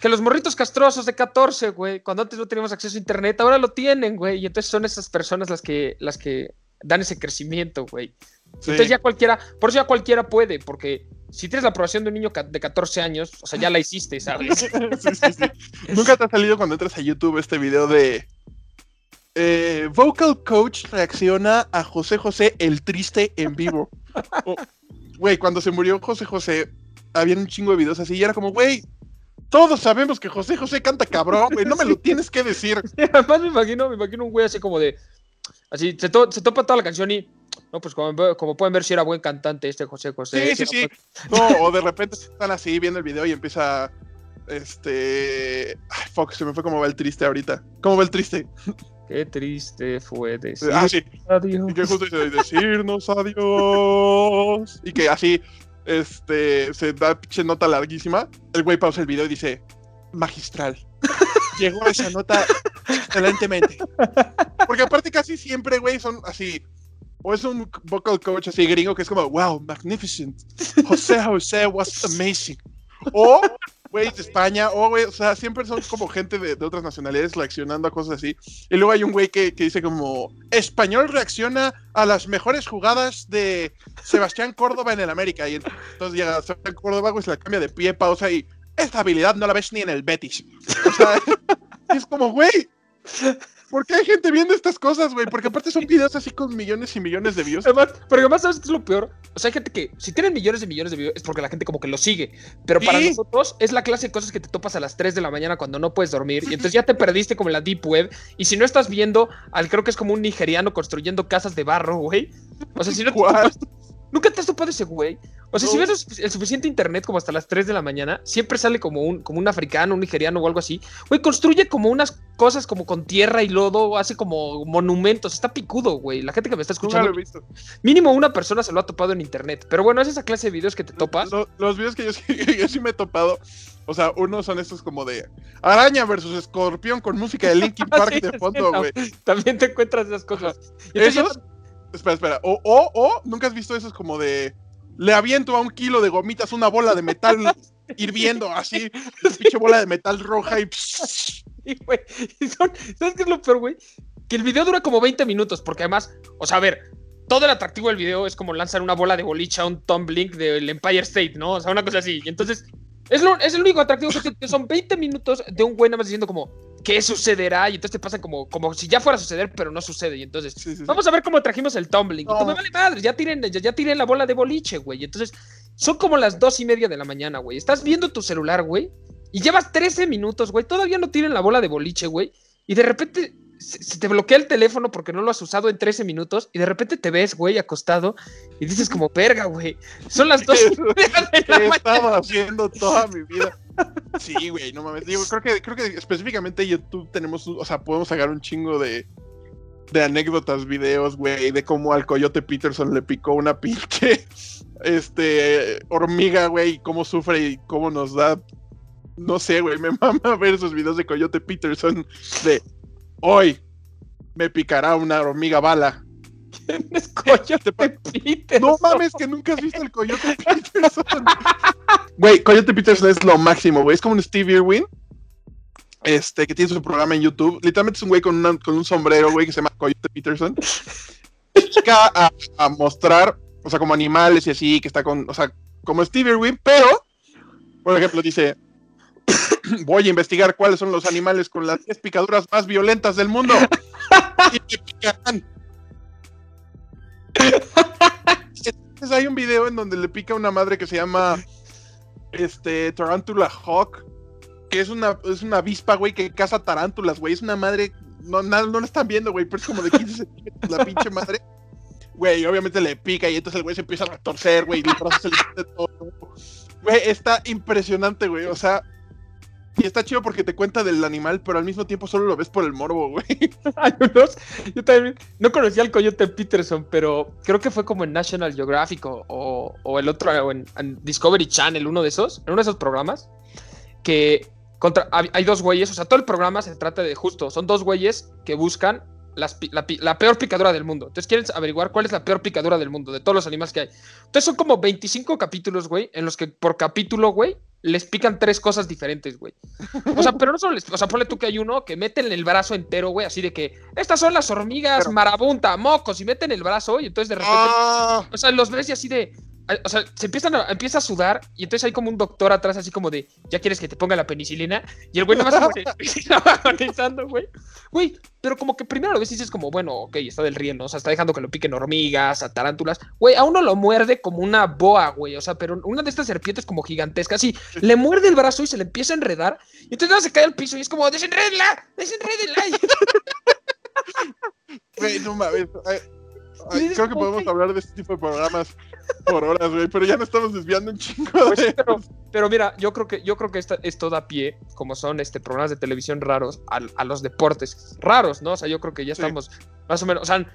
Que los morritos castrosos de 14, güey, cuando antes no teníamos acceso a internet, ahora lo tienen, güey. Y entonces son esas personas las que, las que dan ese crecimiento, güey. Sí. Entonces ya cualquiera, por eso ya cualquiera puede, porque si tienes la aprobación de un niño de 14 años, o sea, ya la hiciste, ¿sabes? Sí, sí, sí. Nunca te ha salido cuando entras a YouTube este video de eh, Vocal Coach reacciona a José José el triste en vivo. Oh, Güey, cuando se murió José José, había un chingo de videos así y era como, güey, todos sabemos que José José canta cabrón, güey, no me lo tienes que decir. Además me imagino, me imagino un güey así como de. Así, se, to- se topa toda la canción y. No, pues como, como pueden ver, si era buen cantante este José José. Sí, sí, era sí. buen- No, o de repente están así viendo el video y empieza. Este. Ay, fuck, se me fue como va el triste ahorita. ¿Cómo va el triste? Qué triste fue decir Ah, sí. adiós. Y que justo dice decirnos adiós. Y que así, este, se da pinche nota larguísima. El güey pausa el video y dice, magistral. Llegó a esa nota excelentemente. Porque aparte casi siempre, güey, son así. O es un vocal coach así gringo que es como, wow, magnificent. José José was amazing. O, güey, de España, o, güey, o sea, siempre son como gente de, de otras nacionalidades reaccionando a cosas así. Y luego hay un güey que, que dice como, español reacciona a las mejores jugadas de Sebastián Córdoba en el América. Y entonces llega Sebastián Córdoba, güey, se la cambia de pie, pausa y esta habilidad no la ves ni en el Betis. O sea, es como, güey, ¿por qué hay gente viendo estas cosas, güey? Porque aparte son videos así con millones y millones de views. Además, pero además, ¿sabes qué es lo peor? O sea, hay gente que, si tienen millones y millones de videos, es porque la gente como que lo sigue. Pero para nosotros es la clase de cosas que te topas a las 3 de la mañana cuando no puedes dormir. Y entonces ya te perdiste como en la Deep Web. Y si no estás viendo al, creo que es como un nigeriano construyendo casas de barro, güey. O sea, si no te Nunca te has topado ese güey. O sea, si ves el suficiente internet como hasta las 3 de la mañana, siempre sale como un, como un africano, un nigeriano o algo así. Güey, construye como unas cosas como con tierra y lodo, hace como monumentos. Está picudo, güey. La gente que me está escuchando lo he visto. Mínimo una persona se lo ha topado en internet. Pero bueno, es esa clase de videos que te topas. Lo- los videos que yo, sí- que yo sí me he topado, o sea, unos son estos como de araña versus escorpión con música de Linkin Park Sí, de fondo, güey. También te encuentras esas cosas. Esos, espera, espera, o, o, o, nunca has visto esos como de, le aviento a un kilo de gomitas una bola de metal hirviendo, así, pinche bola de metal roja y... Güey. Son- ¿Sabes qué es lo peor, güey? Que el video dura como 20 minutos, porque además, o sea, a ver, todo el atractivo del video es como lanzar una bola de boliche a un Tom Blink del Empire State, ¿no? O sea, una cosa así. Y entonces, es, lo, es el único atractivo que, tiene, que son 20 minutos de un güey nada más diciendo como, ¿qué sucederá? Y entonces te pasa como, como si ya fuera a suceder, pero no sucede. Y entonces, Sí, sí, sí. Vamos a ver cómo trajimos el tumbling. No. Y tú, me vale madre, ya tiren, ya, ya tiren la bola de boliche, güey. Entonces, son como las dos y media de la mañana, güey. Estás viendo tu celular, güey. Y llevas 13 minutos, güey. Todavía no tienen la bola de boliche, güey. Y de repente se, se te bloquea el teléfono porque no lo has usado en 13 minutos. Y de repente te ves, güey, acostado. Y dices como, verga, güey. Son las dos estado haciendo toda mi vida. Sí, güey, no mames. Digo, creo que, creo que específicamente YouTube tenemos, o sea, podemos sacar un chingo de, de anécdotas, videos, güey, de cómo al Coyote Peterson le picó una pinche este hormiga, güey, y cómo sufre y cómo nos da. No sé, güey, me mama ver esos videos de Coyote Peterson de hoy me picará una hormiga bala. Es Coyote Peterson. No mames, que nunca has visto el Coyote Peterson. Güey, Coyote Peterson es lo máximo, güey. Es como un Steve Irwin. Este, que tiene su programa en YouTube. Literalmente es un güey con, una- con un sombrero, güey, que se llama Coyote Peterson. Dedica a, a mostrar, o sea, como animales y así, que está con, o sea, como Steve Irwin, pero, por ejemplo, dice, voy a investigar cuáles son los animales con las 10 picaduras más violentas del mundo. Y te picarán. Entonces hay un video en donde le pica una madre que se llama este Tarantula Hawk, que es una, es una avispa, güey, que caza tarántulas, güey. Es una madre, no, no la están viendo, güey, pero es como de 15 centímetros la pinche madre. Güey, obviamente le pica y entonces el güey se empieza a retorcer, güey, y el brazo se le mete todo. Güey, está impresionante, güey, o sea, y está chido porque te cuenta del animal, pero al mismo tiempo solo lo ves por el morbo, güey. Hay unos, yo también no conocía al Coyote Peterson, pero creo que fue como en National Geographic o, o- el otro, o en, Discovery Channel, uno de esos, en uno de esos programas, que contra, hay, dos güeyes, o sea, todo el programa se trata de justo, son dos güeyes que buscan las la, peor picadura del mundo. Entonces quieren averiguar cuál es la peor picadura del mundo, de todos los animales que hay. Entonces son como 25 capítulos, güey, en los que por capítulo, güey, les pican tres cosas diferentes, güey. O sea, pero no solo les. O sea, ponle tú que hay uno que meten el brazo entero, güey, así de que estas son las hormigas Pero- marabunta, mocos, y meten el brazo y entonces de repente. Ah, O sea, los ves y así de. O sea, se empiezan a, empieza a sudar y entonces hay como un doctor atrás así como de, ¿ya quieres que te ponga la penicilina? Y el güey nada más como de, agonizando, güey. Güey, pero como que primero lo ves y dices como, bueno, ok, está del río, ¿no? O sea, está dejando que lo piquen hormigas, a tarántulas. Güey, a uno lo muerde como una boa, güey. O sea, pero una de estas serpientes como gigantescas, así, le muerde el brazo y se le empieza a enredar. Y entonces nada, se cae al piso y es como, desenrédela, desenrédela. Güey, no mames. Creo que podemos hablar de este tipo de programas por horas, güey, pero ya no estamos desviando un chingo Pues de... sí, pero, pero mira, yo creo que yo creo que esta, esto da pie, como son este programas de televisión raros, a, a los deportes raros, ¿no? O sea, yo creo que ya Sí. estamos más o menos, o sea,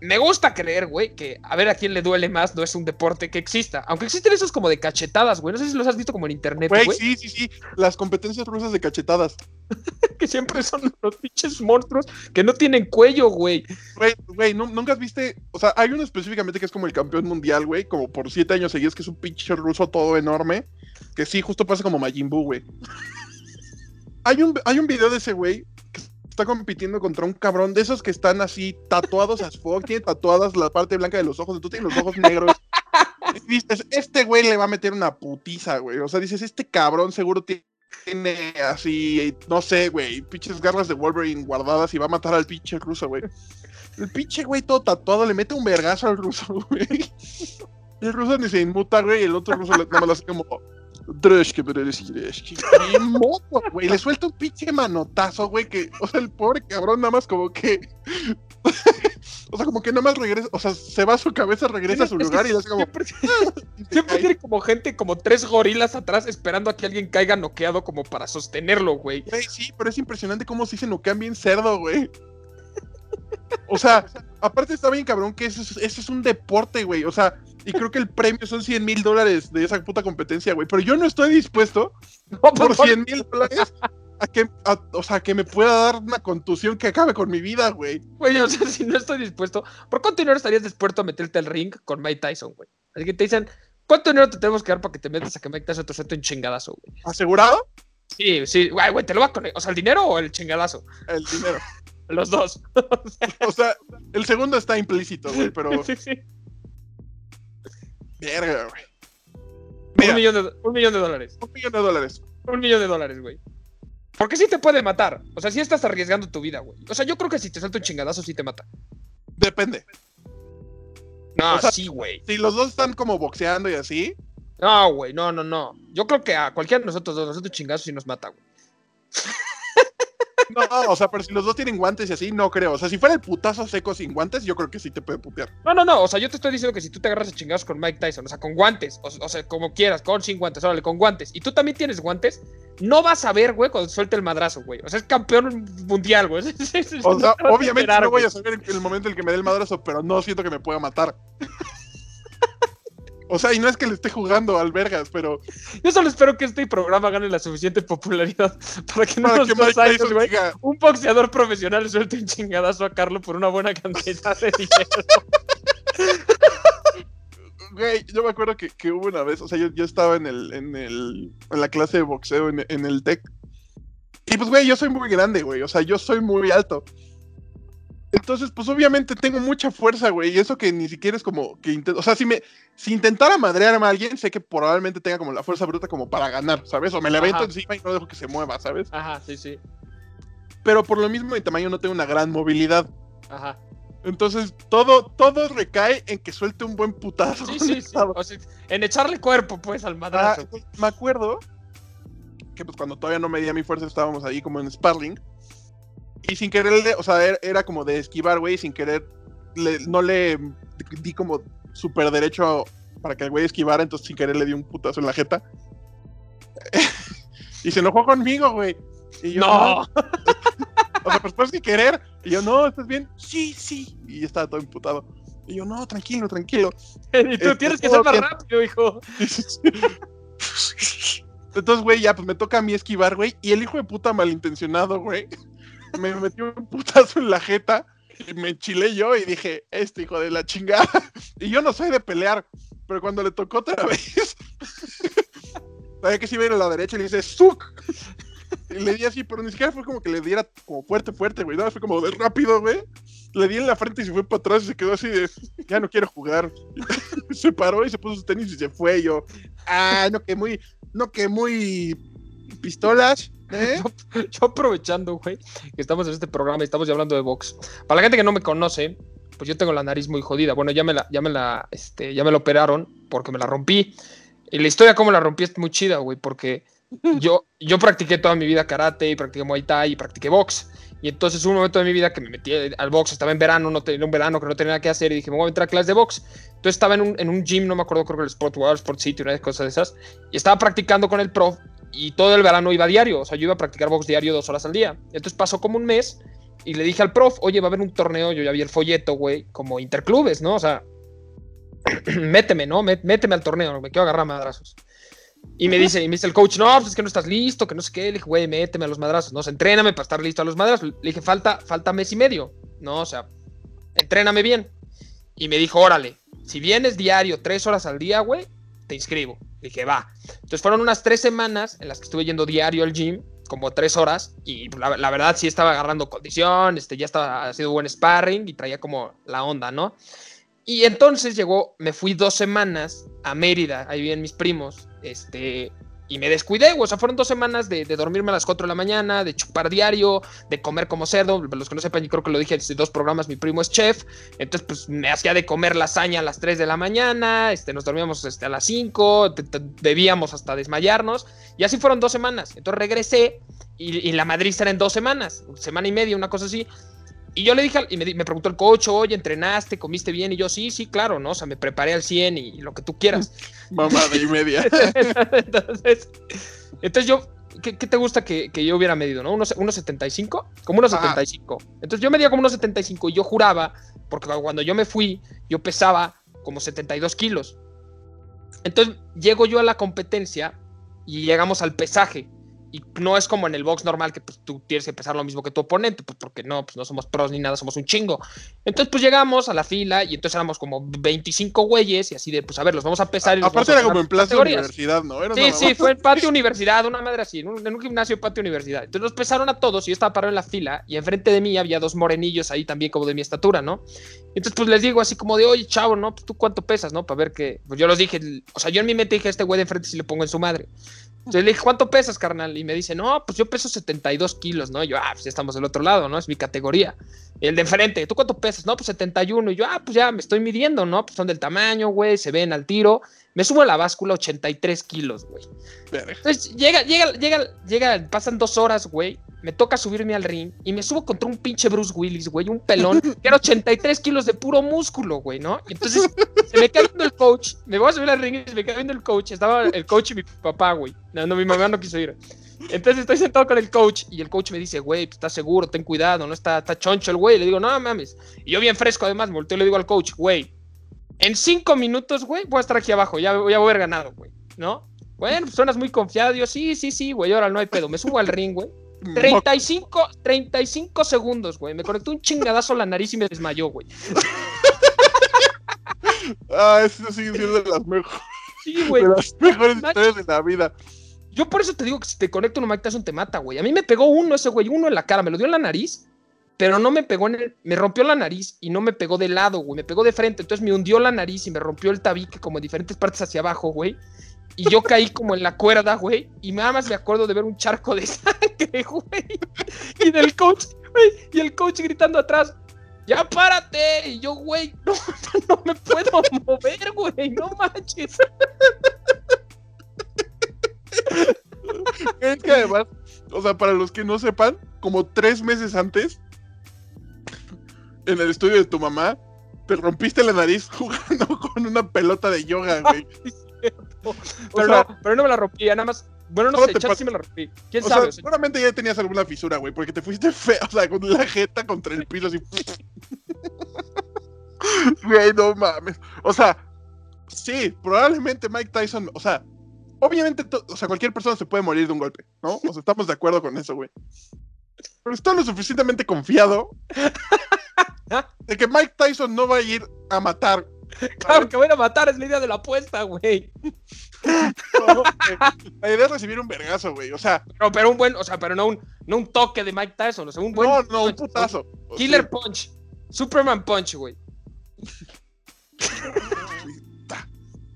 me gusta creer, güey, que a ver a quién le duele más no es un deporte que exista. Aunque existen esos como de cachetadas, güey. No sé si los has visto como en internet, Güey, güey. sí, sí, sí. Las competencias rusas de cachetadas. Que siempre son los pinches monstruos que no tienen cuello, güey. Güey, güey, ¿nu- nunca has viste. O sea, hay uno específicamente que es como el campeón mundial, güey, como por siete años seguidos, que es un pinche ruso todo enorme. Que sí, justo pasa como Majin Buu, güey. Hay un, hay un video de ese güey que está compitiendo contra un cabrón de esos que están así tatuados as fuck, tiene tatuadas la parte blanca de los ojos, tú tienes los ojos negros. Dices, este güey le va a meter una putiza, güey. O sea, dices, este cabrón seguro tiene así, no sé, güey, pinches garras de Wolverine guardadas y va a matar al pinche ruso, güey. El pinche güey todo tatuado le mete un vergazo al ruso, güey. El ruso ni se inmuta, güey, y el otro ruso nada más lo hace como. "Dreshke, dreshke, dreshke". Y moco, güey, le suelta un pinche manotazo, güey, que, o sea, el pobre cabrón nada más como que. o sea, como que nada más regresa, o sea, se va a su cabeza, regresa a su lugar y hace como. Siempre, siempre cae. tiene como gente, como tres gorilas atrás esperando a que alguien caiga noqueado como para sostenerlo, güey. Güey, sí, pero es impresionante cómo sí se noquean bien cerdo, güey. O sea, aparte está bien cabrón que eso es, eso es un deporte, güey. O sea, y creo que el premio son 100 mil dólares de esa puta competencia, güey. Pero yo no estoy dispuesto No, por por 100 mil dólares a que, a- o sea, que me pueda dar una contusión que acabe con mi vida, güey. Güey, o sea, si no estoy dispuesto, ¿por cuánto dinero estarías dispuesto a meterte al ring con Mike Tyson, güey? Así que te dicen, ¿cuánto dinero te tenemos que dar para que te metas a que Mike Tyson te suelte un chingadazo, güey? ¿Asegurado? Sí, sí, güey, güey, te lo va con, o sea, el dinero o el chingadazo, El dinero. los dos. O sea, el segundo está implícito, güey, pero. Sí, sí. Verga, güey. Un millón, de, un millón de dólares. un millón de dólares. Un millón de dólares, güey. Porque sí te puede matar. O sea, sí estás arriesgando tu vida, güey. O sea, yo creo que si te suelta un chingadazo, sí te mata. Depende. No, O sea- sí, güey. Si los dos están como boxeando y así, No, güey, no, no, no. Yo creo que a cualquiera de nosotros dos, nosotros chingazos sí nos mata, güey. No, o sea, pero si los dos tienen guantes y así, no creo. O sea, si fuera el putazo seco sin guantes, yo creo que sí te puede putear. No, no, no. O sea, yo te estoy diciendo que si tú te agarras a chingados con Mike Tyson, o sea, con guantes, o, o sea, como quieras, con sin guantes, órale, con guantes, y tú también tienes guantes, no vas a ver, güey, cuando suelte el madrazo, güey. O sea, es campeón mundial, güey. O sea, No obviamente esperar, no voy a saber en el momento en el que me dé el madrazo, pero no siento que me pueda matar. O sea, y no es que le esté jugando al vergas, pero Yo solo espero que este programa gane la suficiente popularidad para que no nos dos años, güey, diga, un boxeador profesional suelte un chingadazo a Carlos por una buena cantidad de dinero. güey, yo me acuerdo que, que hubo una vez, o sea, yo, yo estaba en el, en el, en la clase de boxeo en, en el TEC. Y pues, güey, yo soy muy grande, güey, o sea, yo soy muy alto. Entonces, pues obviamente tengo mucha fuerza, güey, y eso que ni siquiera es como que intento, o sea, si me, si intentara madrearme a alguien, sé que probablemente tenga como la fuerza bruta como para ganar, ¿sabes? O me le avento encima y no dejo que se mueva, ¿sabes? Ajá, sí, sí. Pero por lo mismo mi tamaño no tengo una gran movilidad. Ajá. Entonces, todo, todo recae en que suelte un buen putazo. Sí, sí, sí. O sea, en echarle cuerpo, pues, al Ah, madrazo. me acuerdo que pues cuando todavía no medía mi fuerza estábamos ahí como en sparring y sin querer, o sea, era, era como de esquivar, güey, sin querer le- no le di como súper derecho para que el güey esquivara, entonces sin querer le di un putazo en la jeta. y se enojó conmigo, güey. Y yo, No. O sea, pues pues sin querer. Y yo, no, ¿estás bien? Sí, sí. Y estaba todo imputado. Y yo, no, tranquilo, tranquilo. Y tú Este, tienes que ser más bien. rápido, hijo. Entonces, güey, ya pues me toca a mí esquivar, güey. Y el hijo de puta malintencionado, güey, me metió un putazo en la jeta y me enchilé yo y dije, este hijo de la chingada. Y yo no soy de pelear, pero cuando le tocó otra vez, sabía que se iba a ir a la derecha y le dice, ¡Suk! Y le di así, pero ni siquiera fue como que le diera como fuerte, fuerte, güey. No, fue como de rápido, güey. le di en la frente y se fue para atrás y se quedó así de, ya no quiero jugar. se paró y se puso sus tenis y se fue. Yo, ah, no que muy, no que muy pistolas. ¿Eh? Yo, yo aprovechando, güey, que estamos en este programa y estamos ya hablando de box. Para la gente que no me conoce, pues yo tengo la nariz muy jodida. Bueno, ya me la, ya me la, este, ya me la operaron porque me la rompí. Y la historia cómo la rompí es muy chida, güey, porque yo, yo practiqué toda mi vida karate y practiqué muay thai y practiqué box. Y entonces un momento de mi vida que me metí al box, estaba en verano, no tenía un verano que no tenía nada que hacer y dije, me voy a entrar a clases de box. Entonces estaba en un, en un gym, no me acuerdo, creo que el Sport World, Sport City, una de cosas de esas, y estaba practicando con el prof y todo el verano iba diario, o sea, yo iba a practicar box diario dos horas al día. Entonces pasó como un mes y le dije al prof, oye, va a haber un torneo, yo ya vi el folleto, güey, como interclubes, ¿no? O sea, méteme, ¿no? Méteme al torneo, me quiero agarrar madrazos. Y me dice, y me dice el coach, no, pues es que no estás listo, que no sé qué. Le dije, güey, méteme a los madrazos, no, entréname para estar listo a los madrazos. Le dije, falta, falta mes y medio, ¿no? O sea, entréname bien. Y me dijo, órale, si vienes diario tres horas al día, güey, te inscribo. Dije, va. Entonces fueron unas tres semanas en las que estuve yendo diario al gym, como tres horas, y la, verdad sí estaba agarrando condición, este, ya estaba haciendo buen sparring y traía como la onda, ¿no? Y entonces llegó, me fui dos semanas a Mérida, ahí vienen mis primos, este, y me descuidé, O sea, fueron dos semanas de, dormirme a las 4 de la mañana, de chupar diario, de comer como cerdo. Los que no sepan, yo creo que lo dije en dos programas, mi primo es chef. Entonces, pues me hacía de comer lasaña a las 3 de la mañana, este, nos dormíamos este, a las 5, bebíamos hasta desmayarnos. Y así fueron dos semanas. Entonces regresé y, y la Madrid era en dos semanas, semana y media, una cosa así. Y yo le dije, y me, preguntó el coach, oye, ¿entrenaste? ¿Comiste bien? Y yo, sí, sí, claro, ¿no? O sea, me preparé al 100 y, lo que tú quieras. Mamá de y media. entonces, entonces yo, ¿qué, te gusta que, yo hubiera medido, no? ¿Unos, 75? Como unos 75. Entonces yo medía como unos 75 y yo juraba, porque cuando yo me fui, yo pesaba como 72 kilos. Entonces llego yo a la competencia y llegamos al pesaje y no es como en el box normal que pues, tú tienes que pesar lo mismo que tu oponente, pues porque no, pues no somos pros ni nada, somos un chingo. Entonces pues llegamos a la fila y entonces éramos como 25 güeyes y así de, pues a ver, los vamos a pesar. Y Aparte era como en plaza universidad, ¿no? sí, sí, fue en patio universidad, una madre así, en un, gimnasio de patio universidad. Entonces nos pesaron a todos y yo estaba parado en la fila y enfrente de mí había dos morenillos ahí también como de mi estatura, ¿no? Entonces pues les digo así como de, oye, chavo, ¿no? Pues tú cuánto pesas, ¿no? Para ver que, pues yo los dije, o sea, yo en mi mente dije, este güey de enfrente si le pongo en su madre. Entonces le dije, ¿cuánto pesas, carnal? Y me dice, no, pues yo peso 72 kilos, ¿no? Y yo, ah, pues ya estamos del otro lado, ¿no? Es mi categoría. El de enfrente, ¿tú cuánto pesas? No, pues 71. Y yo, ah, pues ya me estoy midiendo, ¿no? Pues son del tamaño, güey, se ven al tiro. Me subo a la báscula 83 kilos, güey. Entonces llega, llega, llega, llega, pasan dos horas, güey me toca subirme al ring y me subo contra un pinche Bruce Willis, güey, un pelón, que era 83 kilos de puro músculo, güey, ¿no? Y entonces se me queda viendo el coach, me voy a subir al ring y se me queda viendo el coach, estaba el coach y mi papá, güey, no, mi mamá no quiso ir. Entonces estoy sentado con el coach y el coach me dice, güey, pues, estás seguro, ten cuidado, no está, está choncho el güey. Le digo, no mames. Y yo bien fresco, además, me volteo y le digo al coach, güey, en cinco minutos, güey, voy a estar aquí abajo, ya, ya voy a haber ganado, güey, ¿no? Bueno, pues suenas muy confiado. Yo, sí, sí, sí, güey, ahora no hay pedo. Me subo al ring, güey. 35, 35 segundos, güey. Me conectó un chingadazo a la nariz y me desmayó, güey. ah, eso sigue siendo de las mejores. Sí, güey. De las mejores historias de la vida. Yo por eso te digo que si te conecto un Mike Tyson te mata, güey. A mí me pegó uno ese güey, uno en la cara, me lo dio en la nariz, pero no me pegó en el. Me rompió la nariz y no me pegó de lado, güey. Me pegó de frente. Entonces me hundió la nariz y me rompió el tabique como en diferentes partes hacia abajo, güey. Y yo caí como en la cuerda, güey. Y nada más me acuerdo de ver un charco de sangre, güey. Y del coach, güey. Y el coach gritando atrás. ¡Ya párate! Y yo, güey, no, no me puedo mover, güey. No manches. Es que además, o sea, para los que no sepan, como tres meses antes, en el estudio de tu mamá, te rompiste la nariz jugando con una pelota de yoga, güey. pero, no, pero no me la rompí, nada más. Bueno, no sé, chat sí me la rompí. ¿Quién sabe? seguramente ya tenías alguna fisura, güey, porque te fuiste feo, o sea, con la jeta contra el piso así. Güey, no mames. O sea, sí, probablemente Mike Tyson, o sea, obviamente, o sea, cualquier persona se puede morir de un golpe, ¿no? O sea, estamos de acuerdo con eso, güey. Pero está lo suficientemente confiado de que Mike Tyson no va a ir a matar Claro, que voy a matar, es la idea de la apuesta, güey. la idea es recibir un vergazo, güey. O sea. Pero un buen, o sea, pero no un, no un toque de Mike Tyson, o sea, un buen. No, no, un putazo. Killer punch. Superman Punch, güey.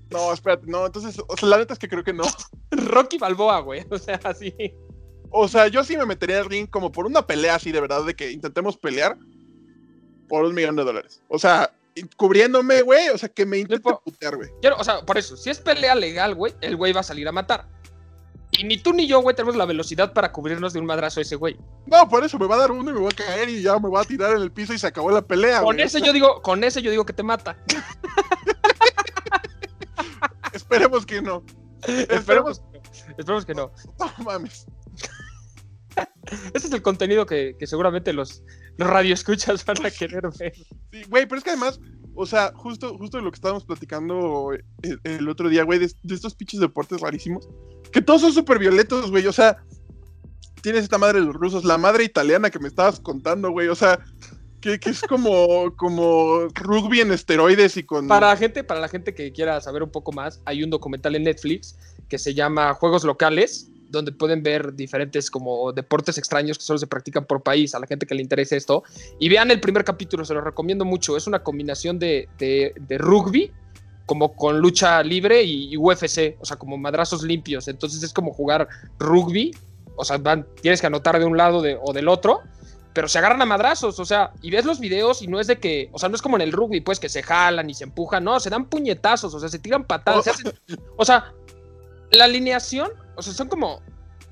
No, espérate, no, entonces, o sea, la neta es que creo que no. Rocky Balboa, güey. O sea, así. O sea, yo sí me metería al ring como por una pelea así, de verdad, de que intentemos pelear por un millón de dólares. O sea, cubriéndome, güey, o sea, que me intente putear, güey. O sea, por eso, si es pelea legal, güey, el güey va a salir a matar. Y ni tú ni yo, güey, tenemos la velocidad para cubrirnos de un madrazo ese güey. No, por eso me va a dar uno y me voy a caer y ya me voy a tirar en el piso y se acabó la pelea, Con güey. ese yo digo, con ese yo digo que te mata. Esperemos que no. Esperemos, esperemos que no. No mames. Ese es el contenido que, que seguramente los, los radioescuchas van a querer ver. Sí, güey, pero es que además, o sea, justo, justo de lo que estábamos platicando el, el otro día, güey, de, de estos pinches deportes rarísimos, que todos son súper violentos, güey, o sea, tienes esta madre de los rusos, la madre italiana que me estabas contando, güey, o sea, que, que es como, como rugby en esteroides y con... Para la gente, para la gente que quiera saber un poco más, hay un documental en Netflix que se llama Juegos Locales, donde pueden ver diferentes como deportes extraños que solo se practican por país, a la gente que le interese esto. Y vean el primer capítulo, se lo recomiendo mucho. Es una combinación de, de- de rugby, como con lucha libre y, y UFC, o sea, como madrazos limpios. Entonces es como jugar rugby, o sea, van, tienes que anotar de un lado de- o del otro, pero se agarran a madrazos, o sea, y ves los videos y no es de que, o sea, no es como en el rugby, pues, que se jalan y se empujan, no, se dan puñetazos, o sea, se tiran patadas, se hacen- o sea, la alineación, o sea, son como,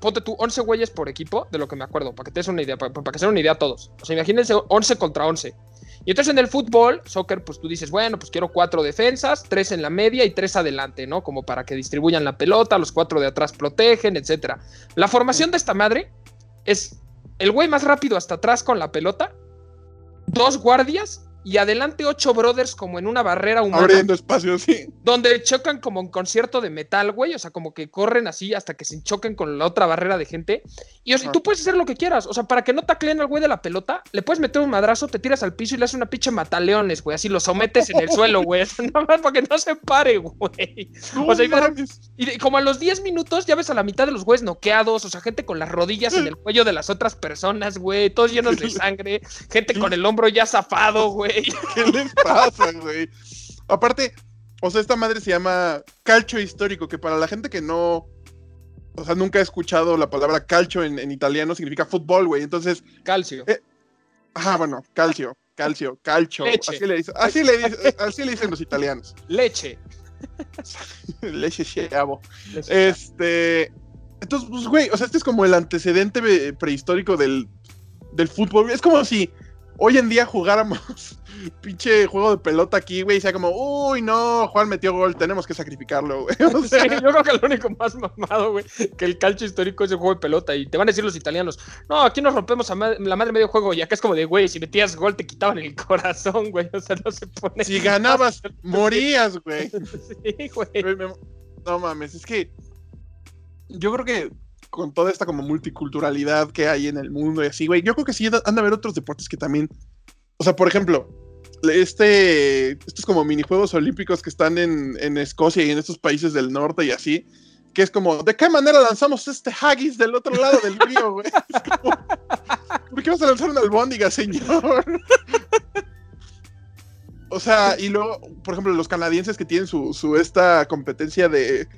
ponte tú, 11 güeyes por equipo, de lo que me acuerdo, para que te des una idea, para, que se den una idea a todos. O sea, imagínense 11 contra 11. Y entonces en el fútbol, soccer, pues tú dices, bueno, pues quiero cuatro defensas, tres en la media y tres adelante, ¿no? Como para que distribuyan la pelota, los cuatro de atrás protegen, etcétera. La formación de esta madre es el güey más rápido hasta atrás con la pelota, dos guardias y adelante ocho brothers como en una barrera humana Abriendo espacio, sí. donde chocan como un concierto de metal, güey, o sea, como que corren así hasta que se choquen con la otra barrera de gente. Y o sea, tú puedes hacer lo que quieras, o sea, para que no tacleen al güey de la pelota, le puedes meter un madrazo, te tiras al piso y le haces una pinche mataleones, güey, así lo sometes en el suelo, güey, nada más para que no se pare, güey. No O sea, y- como a los 10 minutos ya ves a la mitad de los güeyes noqueados, o sea, gente con las rodillas en el cuello de las otras personas, güey, todos llenos de sangre, gente con el hombro ya zafado, güey. ¿Qué les pasa, güey? Aparte, o sea, esta madre se llama calcio histórico, que para la gente que no, o sea, nunca ha escuchado la palabra calcio en, en italiano, significa fútbol, güey. Entonces, Calcio. ajá, bueno, calcio, calcio, calcio. Leche. Así le, dicen, así, le dicen, así le dicen los italianos. Leche. Leche chavo. Leche. Este. Entonces, pues, güey, o sea, este es como el antecedente eh, prehistórico del, del fútbol. Es como si hoy en día jugáramos pinche juego de pelota aquí, güey, y sea como, uy, no, Juan metió gol, tenemos que sacrificarlo, güey. O Sí, sea, yo creo que lo único más mamado, güey, que el calcio histórico es el juego de pelota. Y te van a decir los italianos, no, aquí nos rompemos a ma- la madre medio juego. Y acá es como de, güey, si metías gol te quitaban el corazón, güey. O sea, no se pone. si ganabas, morías, güey. Sí, güey. No mames, es que yo creo que con toda esta como multiculturalidad que hay en el mundo y así, güey, yo creo que sí han de haber otros deportes que también, o sea, por ejemplo, este, estos como minijuegos olímpicos que están en, en Escocia y en estos países del norte y así, que es como, ¿de qué manera lanzamos este haggis del otro lado del río, güey? Como, ¿Por qué vas a lanzar una albóndiga, señor? O sea, y luego, por ejemplo, los canadienses que tienen su, su esta competencia de,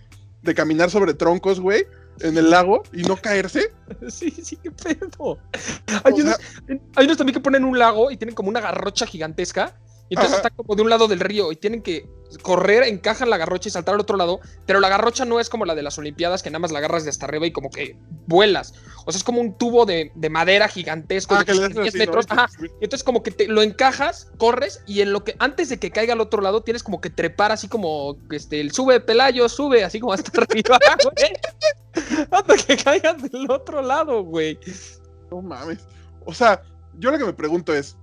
de caminar sobre troncos, güey, en el lago y no caerse. Sí, sí, qué pedo. Hay, O sea, unos, hay unos también que ponen un lago y tienen como una garrocha gigantesca. Y entonces Ajá. está como de un lado del río y tienen que correr, encajan la garrocha y saltar al otro lado. Pero la garrocha no es como la de las Olimpiadas, que nada más la agarras de hasta arriba y como que vuelas. O sea, es como un tubo de, de madera gigantesco ah, de que le 10 hacen así, metros. Y entonces como que te lo encajas, corres y en lo que antes de que caiga al otro lado tienes como que trepar así como este el sube Pelayo, sube así como hasta arriba, güey. Hasta que caigas del otro lado, güey. No mames. O sea, yo lo que me pregunto es.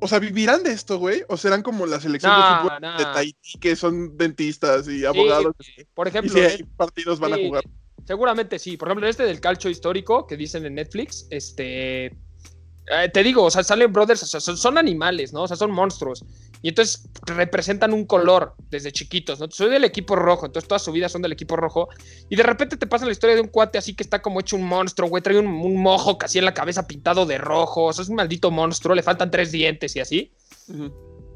O sea, ¿vivirán de esto, güey? ¿O serán como la selección de fútbol de Tahití, que son dentistas y abogados? Sí, por y ejemplo, si eh, hay partidos van a jugar. Seguramente sí. Por ejemplo, este del calcio histórico que dicen en Netflix, este. Eh, te digo, o sea, salen brothers, o sea, son, son animales, ¿no? O sea, son monstruos. Y entonces representan un color desde chiquitos, ¿no? Soy del equipo rojo, entonces toda su vida son del equipo rojo. Y de repente te pasa la historia de un cuate así que está como hecho un monstruo, güey. Trae un, un mojo casi en la cabeza pintado de rojo. O sea, es un maldito monstruo, le faltan tres dientes y así.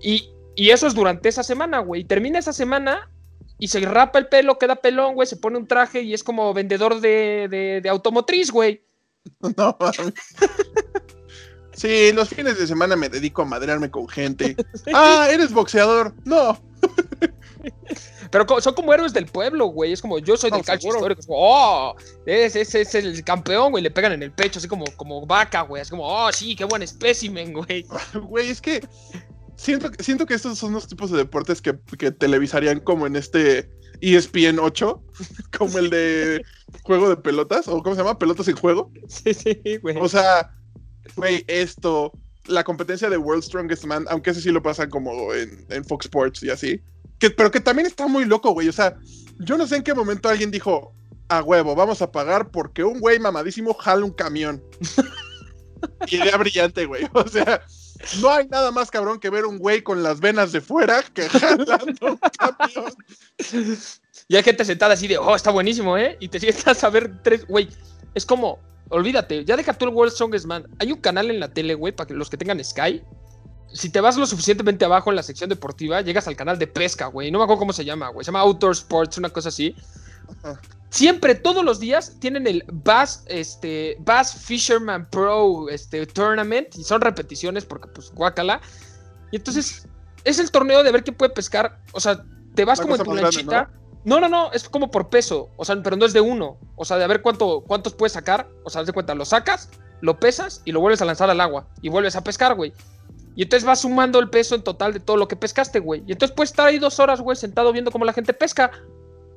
y, y eso es durante esa semana, güey. Termina esa semana y se rapa el pelo, queda pelón, güey. Se pone un traje y es como vendedor de, de, de automotriz, güey. No, mami. Sí, los fines de semana me dedico a madrearme con gente. Ah, eres boxeador. No. Pero son como héroes del pueblo, güey. Es como yo soy No, del calcio seguro. histórico. Es como, oh, ese es el campeón, güey. Le pegan en el pecho, así como, como vaca, güey. Es como, oh, sí, qué buen espécimen, güey. Güey, es que siento, siento que estos son los tipos de deportes que, que televisarían como en este ESPN 8, como el de juego de pelotas, o ¿cómo se llama? Pelotas en juego. Sí, sí, güey. O sea, güey, esto, la competencia de World Strongest Man, aunque ese sí lo pasan como en, en Fox Sports y así, que, pero que también está muy loco, güey. O sea, yo no sé en qué momento alguien dijo, a huevo, vamos a pagar porque un güey mamadísimo jala un camión. Idea brillante, güey. O sea, no hay nada más cabrón que ver un güey con las venas de fuera que jalando un camión. Y hay gente sentada así de, oh, está buenísimo, ¿eh? Y te sientas a ver tres, güey. Es como, olvídate, ya deja tú el World Strongest Man. Hay un canal en la tele, güey, para que los que tengan Sky. Si te vas lo suficientemente abajo en la sección deportiva, llegas al canal de pesca, güey. No me acuerdo cómo se llama, güey. Se llama Outdoor Sports, una cosa así. Ajá. Siempre, todos los días, tienen el Bass, este, Bass Fisherman Pro este, Tournament. Y son repeticiones porque, pues, guácala. Y entonces, es el torneo de ver quién puede pescar. O sea, te vas La como en tu grande, lanchita. No, no, no, es como por peso, o sea, pero no es de uno, o sea, de a ver cuánto, cuántos puedes sacar, o sea, haz de cuenta, lo sacas, lo pesas y lo vuelves a lanzar al agua y vuelves a pescar, güey. Y entonces vas sumando el peso en total de todo lo que pescaste, güey. Y entonces puedes estar ahí dos horas, güey, sentado viendo cómo la gente pesca.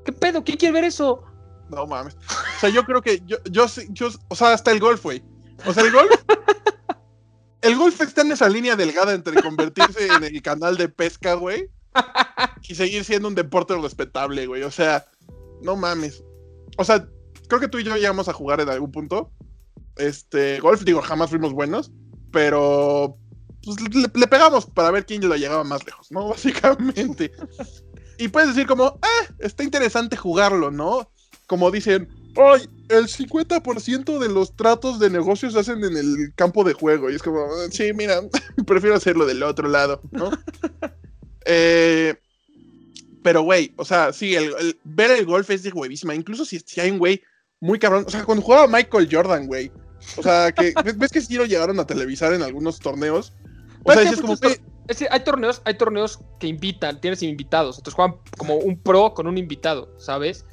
¿Qué pedo? ¿Quién quiere ver eso? No mames. O sea, yo creo que yo, yo, o sea, hasta el golf, güey. O sea, el golf. El golf está en esa línea delgada entre convertirse en el canal de pesca, güey, y seguir siendo un deporte respetable, güey. O sea, no mames. O sea, creo que tú y yo llegamos a jugar en algún punto. Este, golf, digo, jamás fuimos buenos, pero pues, le, pegamos para ver quién lo llegaba más lejos, ¿no? Básicamente. Y puedes decir como, ah, está interesante jugarlo, ¿no? Como dicen, ay, el 50% de los tratos de negocios se hacen en el campo de juego. Y es como, "Ah, sí, mira, prefiero hacerlo del otro lado, ¿no? Eh, pero, güey, o sea, sí, el, el- ver el golf es de huevísima. Incluso si, si hay un güey muy cabrón. O sea, cuando jugaba Michael Jordan, güey. O sea, que ves, ves que sí lo llegaron a televisar en algunos torneos. O sea, dices como, Es que hay torneos, hay torneos que invitan, tienes invitados, entonces juegan como un pro con un invitado, ¿sabes?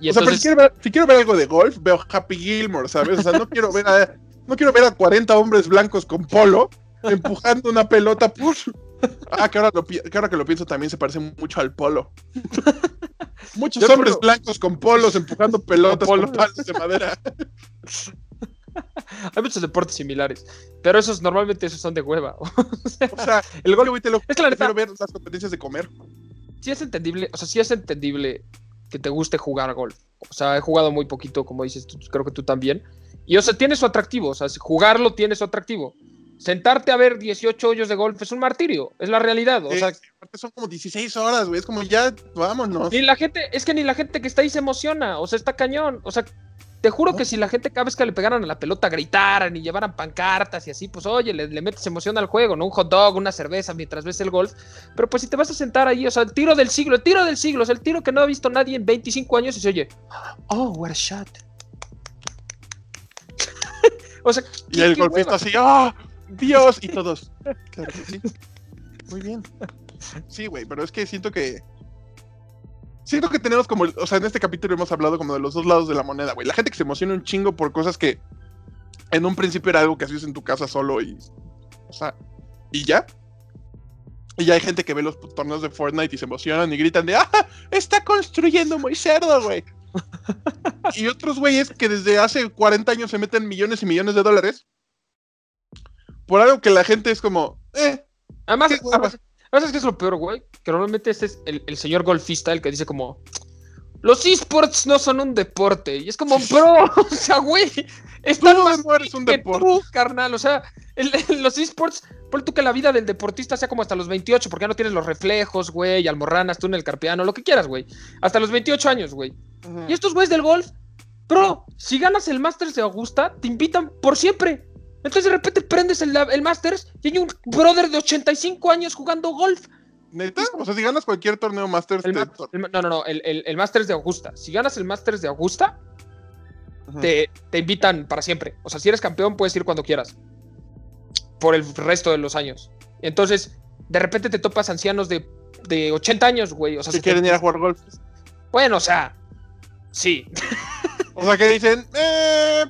Y o sea, pero si quiero, ver, si quiero ver algo de golf, veo Happy Gilmore, ¿sabes? O sea, no quiero ver a, no quiero ver a 40 hombres blancos con polo empujando una pelota. Push. Ah, que ahora, lo que ahora que lo pienso también se parece mucho al polo. Muchos Yo hombres creo- blancos con polos empujando pelotas Con con polos. palos de madera. hay muchos deportes similares, pero esos normalmente esos son de hueva. O sea, el güey, te lo es que la neta, prefiero ver las competencias de comer. sí es entendible, o sea, sí es entendible que te guste jugar golf. O sea, he jugado muy poquito, como dices tú, creo que tú también. Y o sea, tiene su atractivo, o sea, jugarlo tiene su atractivo. Sentarte a ver 18 hoyos de golf es un martirio, es la realidad. O Eh, sea, son como 16 horas, güey. Es como ya, vámonos. Ni la gente, es que ni la gente que está ahí se emociona, o sea, está cañón. O sea, te juro No. que si la gente cada vez que le pegaran a la pelota gritaran y llevaran pancartas y así, pues oye, le, le metes emoción al juego, ¿no? Un hot dog, una cerveza mientras ves el golf. Pero pues si te vas a sentar ahí, o sea, el tiro del siglo, el tiro del siglo, o sea, el tiro que no ha visto nadie en 25 años y se oye, oh, what a shot. o sea, Y el golfista así, ¡ah! ¡Dios! Y todos. Claro que sí. Muy bien. Sí, güey, pero es que siento que. Siento que tenemos como. O sea, en este capítulo hemos hablado como de los dos lados de la moneda, güey. La gente que se emociona un chingo por cosas que en un principio era algo que hacías en tu casa solo y. O sea, y ya. Y ya hay gente que ve los torneos de Fortnite y se emocionan y gritan de ¡Ah! Está construyendo muy cerdo, güey. y otros güeyes que desde hace 40 años se meten millones y millones de dólares por algo que la gente es como, eh, Además, Qué además, ¿sabes qué es lo peor, güey? Que normalmente este es el, el señor golfista el que dice como, los esports no son un deporte. Y es como, bro, o sea, güey, Están Tú más no eres un que deporte. tú, carnal. O sea, el- los esports, por tú que la vida del deportista sea como hasta los 28, porque ya no tienes los reflejos, güey, almorranas, túnel carpiano, lo que quieras, güey. Hasta los 28 años, güey. Y estos güeyes del golf, bro, si ganas el Masters de Augusta, te invitan por siempre. Entonces de repente prendes el, el Masters y hay un brother de 85 años jugando golf. ¿Neta? O sea, si ganas cualquier torneo Masters, El el ma- no, no, no, el, el- el Masters de Augusta. Si ganas el Masters de Augusta, te, te invitan para siempre. O sea, si eres campeón, puedes ir cuando quieras. Por el resto de los años. Entonces, de repente te topas ancianos de, de 80 años, güey. O sea, que se quieren te- ir a jugar golf. Bueno, o sea, sí. O sea, que dicen, eh,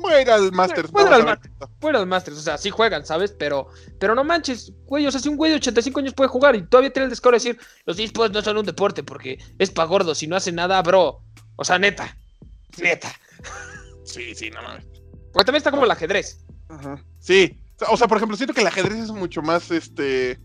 voy a ir al Masters. Voy vamos al de Masters, o sea, sí juegan, ¿sabes? Pero, pero no manches, güey, o sea, si un güey de 85 años puede jugar y todavía tiene el descaro de decir, los esports no son un deporte porque es pa' gordos y no hace nada, bro. O sea, neta, neta. Sí, sí, no mames. Porque también está como el ajedrez. Ajá. Sí. O sea, por ejemplo, siento que el ajedrez es mucho más, este,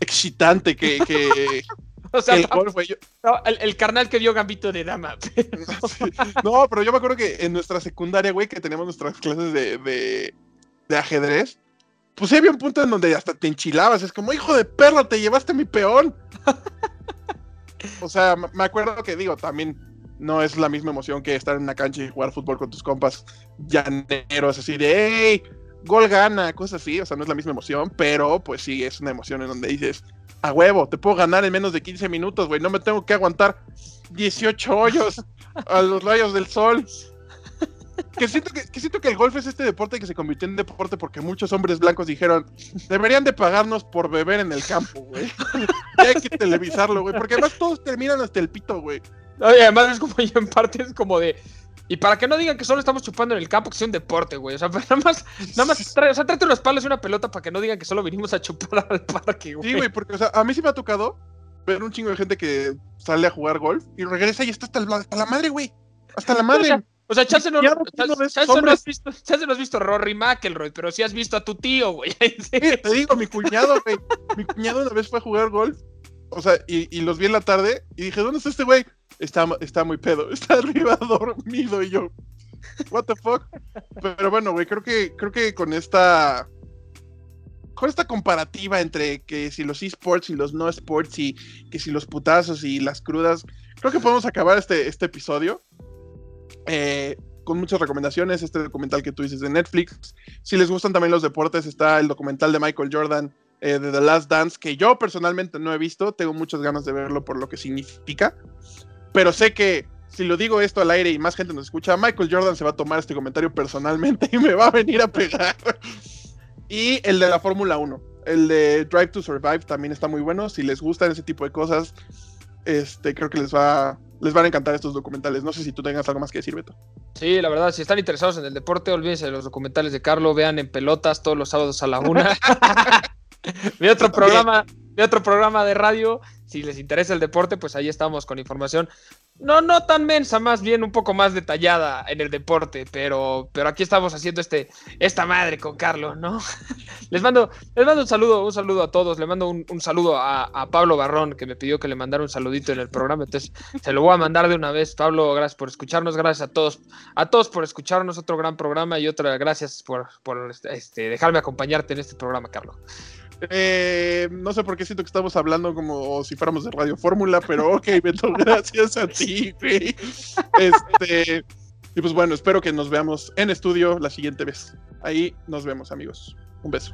excitante que, que, O que sea, el. Yo- carnal que vio Gambito de Dama. Sí. No, pero yo me acuerdo que en nuestra secundaria, güey, que teníamos nuestras clases de, de, de ajedrez, pues había un punto en donde hasta te enchilabas. Es como, hijo de perra, te llevaste mi peón. o sea, me acuerdo que, digo, también no es la misma emoción que estar en una cancha y jugar fútbol con tus compas llaneros, así de, hey, gol gana, cosas así. O sea, no es la misma emoción, pero pues sí, es una emoción en donde dices, a huevo, te puedo ganar en menos de 15 minutos, güey. No me tengo que aguantar 18 hoyos a los rayos del sol. Que siento que, que siento que el golf es este deporte que se convirtió en deporte porque muchos hombres blancos dijeron, deberían de pagarnos por beber en el campo, güey. Hay que televisarlo, güey. Porque además todos terminan hasta el pito, güey. Oye, además es como, y en parte es como de... Y para que no digan que solo estamos chupando en el campo, que sea un deporte, güey. O sea, nada más, nada más trae, o sea, tráete unos palos y una pelota para que no digan que solo vinimos a chupar al parque, güey. Sí, güey, porque o sea, a mí sí me ha tocado ver un chingo de gente que sale a jugar golf y regresa y está hasta, el- hasta la madre, güey. Hasta la madre. O sea, chance no, no chance- no has visto, chance no has visto Rory McElroy, pero sí has visto a tu tío, güey. Sí, te digo, mi cuñado, güey. Mi cuñado una vez fue a jugar golf. O sea, y, y los vi en la tarde y dije, ¿dónde está este güey? Está, está muy pedo, está arriba dormido y yo, what the fuck. Pero bueno, güey, creo que, creo que con esta, con esta comparativa entre que si los esports y los no sports y que si los putazos y las crudas, creo que podemos acabar este, este episodio. Eh, con muchas recomendaciones, este documental que tú dices de Netflix. Si les gustan también los deportes, está el documental de Michael Jordan eh, de The Last Dance, que yo personalmente no he visto, tengo muchas ganas de verlo por lo que significa, pero sé que si lo digo esto al aire y más gente nos escucha, Michael Jordan se va a tomar este comentario personalmente y me va a venir a pegar. y el de la Fórmula 1, el de Drive to Survive también está muy bueno, si les gustan ese tipo de cosas, este, creo que les va, les van a encantar estos documentales. No sé si tú tengas algo más que decir, Beto. Sí, la verdad, si están interesados en el deporte, olvídense de los documentales de Carlos, vean en pelotas todos los sábados a la una. vi otro programa, vi otro programa de radio. Si les interesa el deporte, pues ahí estamos con información. No, no tan mensa, más bien un poco más detallada en el deporte, pero, pero aquí estamos haciendo este, esta madre con Carlos, ¿no? les mando, les mando un saludo, un saludo a todos, le mando un, saludo a, a Pablo Barrón, que me pidió que le mandara un saludito en el programa, entonces se lo voy a mandar de una vez. Pablo, gracias por escucharnos, gracias a todos a todos por escucharnos, otro gran programa y otra gracias por, por este, dejarme acompañarte en este programa, Carlos. Eh, no sé por qué siento que estamos hablando como si fuéramos de Radio Fórmula, pero ok, Beto, gracias a ti, güey. Este, y pues bueno, espero que nos veamos en estudio la siguiente vez. Ahí nos vemos, amigos. Un beso.